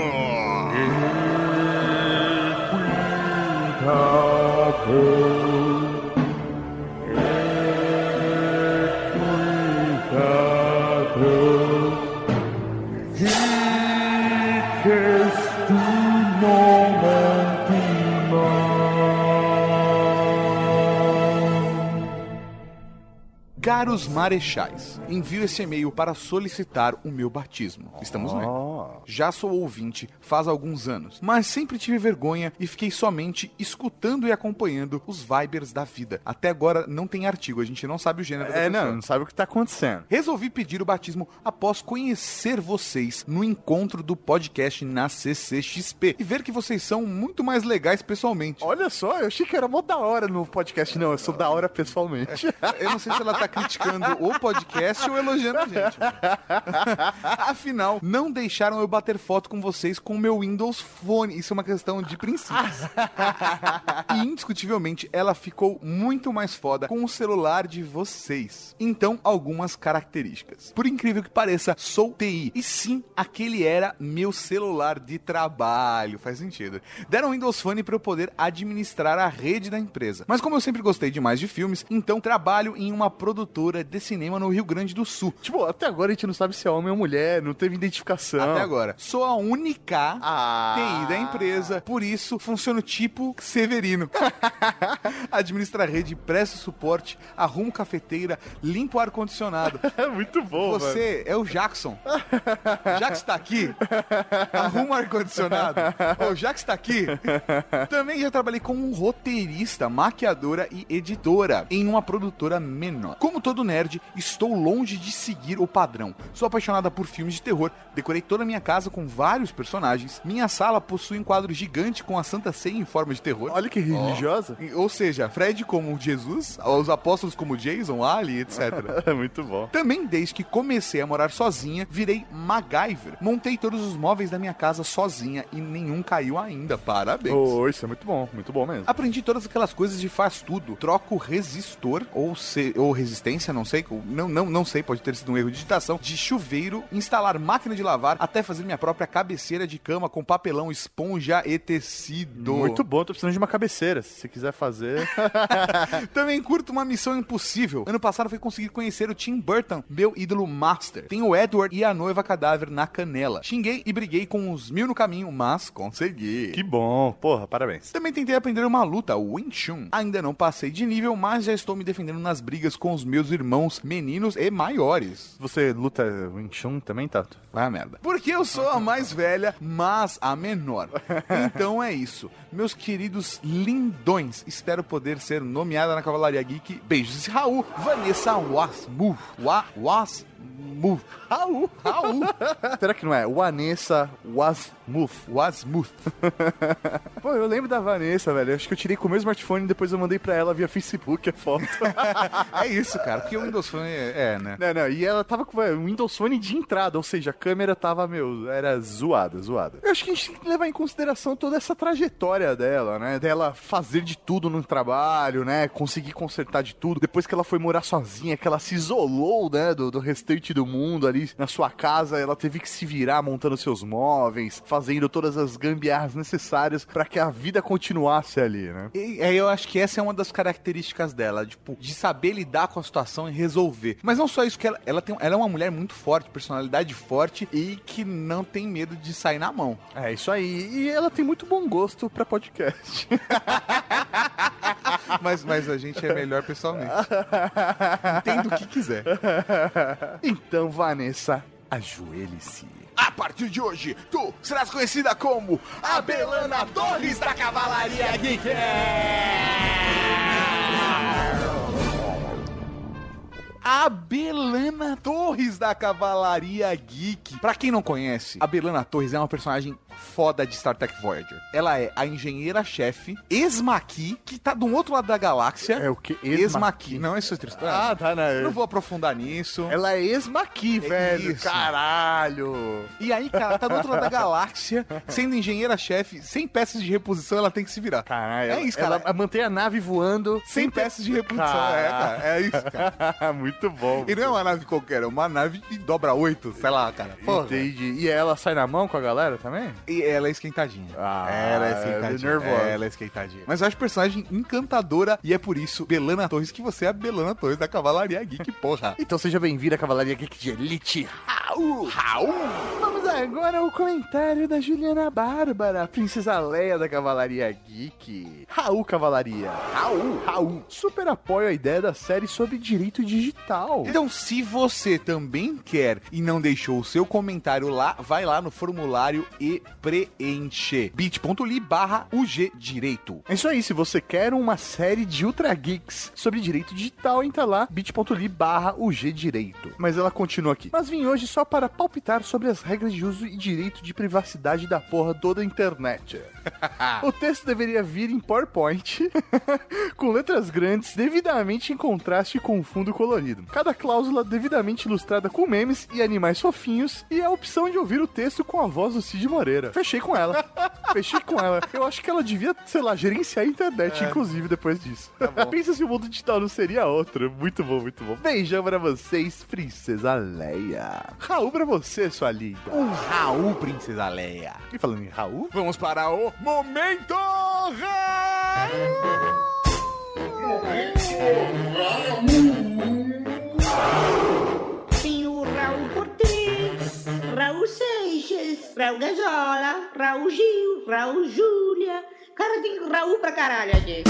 A: Caros Marechais, envio esse e-mail para solicitar o meu batismo. Estamos vendo.
B: Oh.
A: Já sou ouvinte faz alguns anos, mas sempre tive vergonha e fiquei somente escutando e acompanhando os Vibers da vida. Até agora não tem artigo, a gente não sabe o gênero
B: É, não, não sabe o que tá acontecendo.
A: Resolvi pedir o batismo após conhecer vocês no encontro do podcast na CCXP e ver que vocês são muito mais legais pessoalmente.
B: Olha só, eu achei que era mó da hora no podcast. Não, eu sou da hora pessoalmente.
A: Eu não sei se ela tá criticando o podcast ou elogiando a gente. Afinal, não deixaram eu bater foto com vocês com o meu Windows Phone. Isso é uma questão de princípios. e indiscutivelmente, ela ficou muito mais foda com o celular de vocês. Então, algumas características. Por incrível que pareça, sou TI. E sim, aquele era meu celular de trabalho. Faz sentido. Deram Windows Phone para eu poder administrar a rede da empresa. Mas como eu sempre gostei demais de filmes, então trabalho em uma produtora de cinema no Rio Grande do Sul.
B: tipo, até agora a gente não sabe se é homem ou mulher, não teve identificação.
A: Até agora. Sou a única
B: Ah.
A: TI da empresa, por isso funciono tipo Severino. Administra a rede, presta suporte, arrumo cafeteira, limpo o ar-condicionado.
B: É muito bom.
A: Você é o Jackson. Já que está aqui, arruma o ar-condicionado. Já que está aqui, também já trabalhei como roteirista, maquiadora e editora em uma produtora menor. Como todo nerd, estou longe de seguir o padrão. Sou apaixonada por filmes de terror, decorei toda a minha casa com vários personagens. Minha sala possui um quadro gigante com a Santa Ceia em forma de terror.
B: Olha que religiosa.
A: Ou seja, Fred como Jesus, os apóstolos como Jason, Ali, etc.
B: É muito bom.
A: Também desde que comecei a morar sozinha, virei MacGyver. Montei todos os móveis da minha casa sozinha e nenhum caiu ainda. Parabéns.
B: Oh, isso é muito bom, muito bom mesmo.
A: Aprendi todas aquelas coisas de faz tudo. Troco resistor ou, se, ou resistência, não sei, não, não, não sei, pode ter sido um erro de digitação, de chuveiro, instalar máquina de lavar, até fazer minha própria cabeceira de cama com papelão, esponja e tecido.
B: Muito bom, tô precisando de uma cabeceira. Se você quiser fazer.
A: Também curto uma missão impossível. Ano passado foi conseguir conhecer o Tim Burton, meu ídolo master. Tem o Edward e a noiva cadáver na canela. Xinguei e briguei com os mil no caminho, mas consegui.
B: que bom, porra, parabéns.
A: Também tentei aprender uma luta, o Wing Chun. Ainda não passei de nível, mas já estou me defendendo nas brigas com os meus irmãos meninos e maiores.
B: Você luta Wing Chun também, Tato?
A: Vai a merda. Porque eu sou a mais velha, mas a menor. Então é isso. Meus queridos lindões, espero poder ser nomeada na Cavalaria Geek. Beijos, Raul, Vanessa Wasmu. Wa, was, Wasmuth.
B: Raul.
A: Raul.
B: Será que não é? Vanessa Wasmuth.
A: Wasmuth.
B: Pô, eu lembro da Vanessa, velho. Acho que eu tirei com o meu smartphone e depois eu mandei pra ela via Facebook a foto.
A: é isso, cara. Porque o Windows Phone é, é, né?
B: não, não. E ela tava com o Windows Phone de entrada, ou seja, a câmera tava, meu, era zoada, zoada. Eu acho que a gente tem que levar em consideração toda essa trajetória dela, né? Dela fazer de tudo no trabalho, né? Conseguir consertar de tudo. Depois que ela foi morar sozinha, que ela se isolou, né? Do, do restante do mundo ali na sua casa, ela teve que se virar montando seus móveis, fazendo todas as gambiarras necessárias para que a vida continuasse ali, né?
A: E aí eu acho que essa é uma das características dela, tipo, de saber lidar com a situação e resolver. Mas não só isso, que ela, ela, tem, ela é uma mulher muito forte, personalidade forte e que não tem medo de sair na mão.
B: É isso aí. E ela tem muito bom gosto para podcast.
A: mas, mas a gente é melhor pessoalmente. Entendo o que quiser.
B: Então, Vanessa, ajoelhe-se.
A: A partir de hoje, tu serás conhecida como a Belana Torres da Cavalaria Geek. A Belana Torres da Cavalaria Geek. Pra quem não conhece, a Belana Torres é uma personagem foda de Star Trek Voyager. Ela é a engenheira-chefe Esmaqui, que tá do outro lado da galáxia.
B: É o que?
A: Esmaqui. Não, isso é tristão.
B: Ah, tá, né?
A: Não vou aprofundar nisso.
B: Ela é Esmaqui, velho.
A: Isso.
B: Caralho.
A: E aí, cara, tá do outro lado da galáxia, sendo engenheira-chefe, sem peças de reposição, ela tem que se virar.
B: Caralho.
A: É isso, cara.
B: Ela mantém a nave voando
A: Sem peças de reposição. É, cara. É isso, cara.
B: Muito bom.
A: E não é uma nave qualquer, é uma nave que dobra oito, sei lá, cara. Porra.
B: Entendi. E ela sai na mão com a galera também?
A: E ela é esquentadinha.
B: Ah,
A: ela é
B: ela é
A: esquentadinha.
B: nervosa.
A: Ela é esquentadinha. Mas eu acho personagem encantadora e é por isso, Belana Torres, que você é a Belana Torres da Cavalaria Geek, porra.
B: Então seja bem-vindo à Cavalaria Geek de Elite. Raul! Raul! Agora ao comentário da Juliana Bárbara, Princesa Leia da Cavalaria Geek. Raul Cavalaria. Raul! Raul! Super apoio a ideia da série sobre direito digital.
A: Então, se você também quer e não deixou o seu comentário lá, vai lá no formulário e preenche. bit.ly barra UG Direito.
B: É isso aí, se você quer uma série de Ultra Geeks sobre direito digital, entra lá, bit.ly barra UG Direito. Mas ela continua aqui. Mas vim hoje só para palpitar sobre as regras de uso e direito de privacidade da porra toda a internet. o texto deveria vir em PowerPoint, com letras grandes, devidamente em contraste com fundo colorido. Cada cláusula devidamente ilustrada com memes e animais fofinhos, e a opção de ouvir o texto com a voz do Cid Moreira. Fechei com ela. Fechei com ela. Eu acho que ela devia, sei lá, gerenciar a internet, inclusive, depois disso. Pensa se o mundo digital não seria outro. Muito bom, muito bom. Beijão pra vocês, Princesa Leia. Raul pra você, sua linda.
A: Um Raul, Princesa Leia.
B: E falando em Raul,
A: Vamos para o Momento
E: Tem Raul Seixas, Raul Gazola, Raul Gil, Raul Júlia. Cara, tem Raul pra caralho aqui.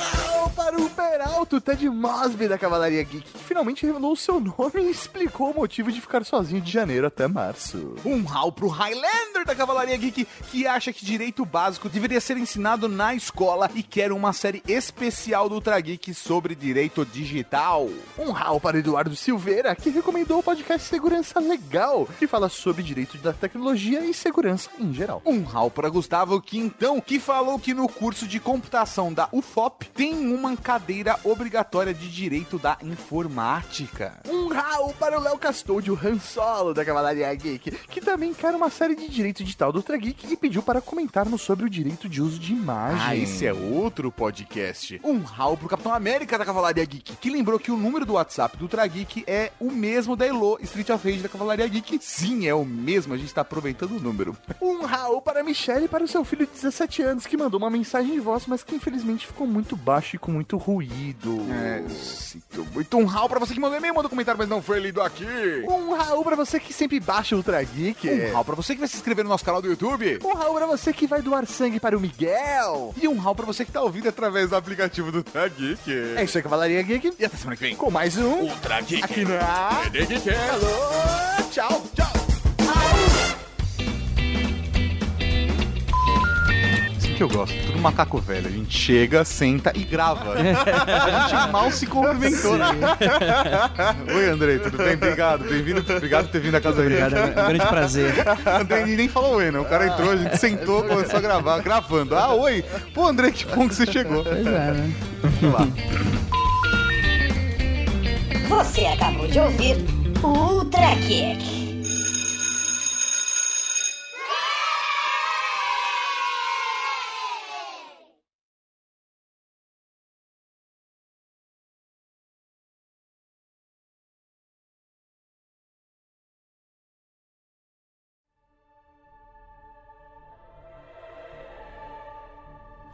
B: Raul para o Peralto, Ted Mosby da Cavalaria Geek, que finalmente revelou o seu nome e explicou o motivo de ficar sozinho de janeiro até março.
A: Um Raul pro Highlander da Cavalaria Geek, que acha que direito básico deveria ser ensinado na escola e quer uma série especial do Ultra Geek sobre direito digital.
B: Um Raul para Eduardo Silveira, que recomendou o podcast Segurança Legal, que fala sobre direito da tecnologia e segurança em geral.
A: Um Raul para Gustavo Quintão, que falou que no curso de computação da UFOP tem uma cadeira obrigatória de direito da informática.
B: Um Raul para o Léo Castoldi, o Han Solo da Cavalaria Geek, que também quer uma série de direito digital do Ultra Geek e pediu para comentarmos sobre o direito de uso de imagem.
A: Ah, esse é outro podcast. Um Raul pro Capitão América da Cavalaria Geek, que lembrou que o número do WhatsApp do Ultra Geek é o mesmo da Elo Street of Rage da Cavalaria Geek. Sim, é o mesmo, a gente tá aproveitando o número.
B: Um Raul para a Michelle e para o seu filho de 17 anos, que mandou uma mensagem de voz, mas que infelizmente ficou muito baixo e com muito ruído.
A: É, sinto muito. Um Raul pra você que mandou e-mail, mandou comentário, mas não foi lido aqui.
B: Um Raul pra você que sempre baixa o Ultra Geek.
A: Um Raul pra você que vai se inscrever no nosso canal do YouTube.
B: Um Raul pra você que vai doar sangue para o Miguel.
A: E um Raul pra você que tá ouvindo através do aplicativo do Ultra Geek.
B: É isso aí, Cavalaria Geek.
A: E até semana que vem.
B: Com mais um
A: Ultra Geek.
B: aqui na...
A: Geek.
B: Alô, tchau, tchau.
A: Que eu gosto. Tudo macaco velho. A gente chega, senta e grava. A gente mal se cumprimentou. né? Oi, Andrei, tudo bem? Obrigado. Bem-vindo. Obrigado por ter vindo à casa dele.
C: Obrigado, é um grande prazer.
A: Andrei nem falou oi, né? O cara entrou, a gente sentou, começou a gravar, gravando. Ah, oi! Pô, Andrei, que bom que você chegou.
C: Pois é, né?
A: Vamos lá.
E: Você acabou de ouvir o Ultra Kick.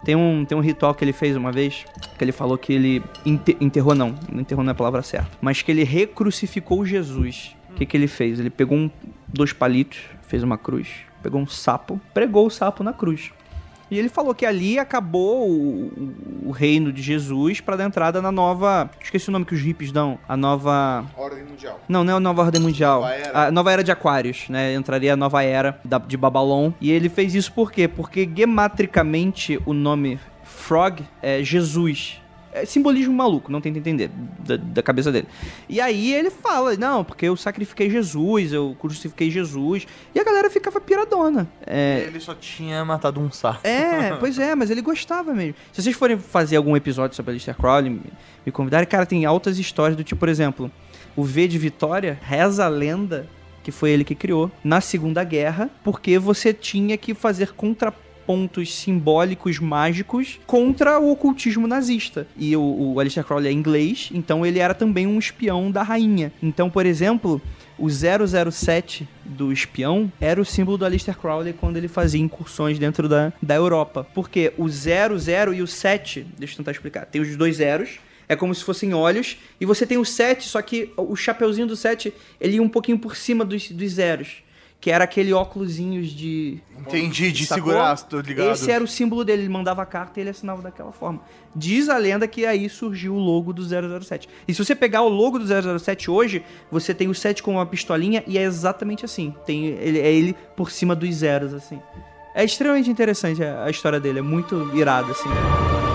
C: Tem um, tem um ritual que ele fez uma vez, que ele falou que ele ente- enterrou, não, não enterrou não é a palavra certa, mas que ele recrucificou Jesus. O que, que ele fez? Ele pegou um, dois palitos, fez uma cruz, pegou um sapo, pregou o sapo na cruz. E ele falou que ali acabou o, o reino de Jesus para dar entrada na nova. Esqueci o nome que os hippies dão. A nova.
A: Ordem mundial.
C: Não, não é a nova ordem mundial.
A: Nova era.
C: A nova era de Aquários, né? Entraria a nova era da- de Babylon. E ele fez isso por quê? Porque gematricamente o nome Frog é Jesus. É simbolismo maluco, não tenta entender da, da cabeça dele. E aí ele fala, não, porque eu sacrifiquei Jesus, eu crucifiquei Jesus. E a galera ficava piradona. É,
B: Ele só tinha matado um sapo.
C: é, pois é, mas ele gostava mesmo. Se vocês forem fazer algum episódio sobre a Lister Crowley, me, me convidarem, cara, tem altas histórias do tipo, por exemplo, o V de Vitória reza a lenda que foi ele que criou na Segunda Guerra, porque você tinha que fazer contrapontos simbólicos mágicos contra o ocultismo nazista. E o, o Aleister Crowley é inglês, então ele era também um espião da rainha. Então, por exemplo, o 007 do espião era o símbolo do Aleister Crowley quando ele fazia incursões dentro da, da Europa. Porque o 00 e o 7, deixa eu tentar explicar, tem os dois zeros, é como se fossem olhos, e você tem o 7, só que o chapeuzinho do 7, ele ia um pouquinho por cima dos, dos zeros. Que era aquele óculosinhos de.
B: Entendi, de
C: Sacou?
B: segurar, tô ligado.
C: Esse era o símbolo dele, ele mandava a carta e ele assinava daquela forma. Diz a lenda que aí surgiu o logo do 007. E se você pegar o logo do 007 hoje, você tem o 7 com uma pistolinha e é exatamente assim. Tem ele, é ele por cima dos zeros, assim. É extremamente interessante a, a história dele, é muito irado, assim.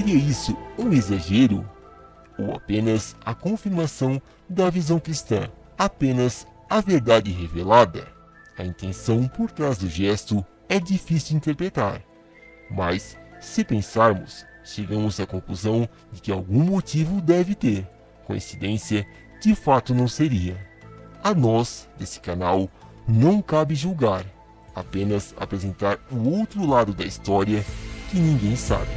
D: Seria isso um exagero? Ou apenas a confirmação da visão cristã? Apenas a verdade revelada? A intenção por trás do gesto é difícil de interpretar, mas, se pensarmos, chegamos à conclusão de que algum motivo deve ter. Coincidência, de fato não seria. A nós, desse canal, não cabe julgar, apenas apresentar o outro lado da história que ninguém sabe.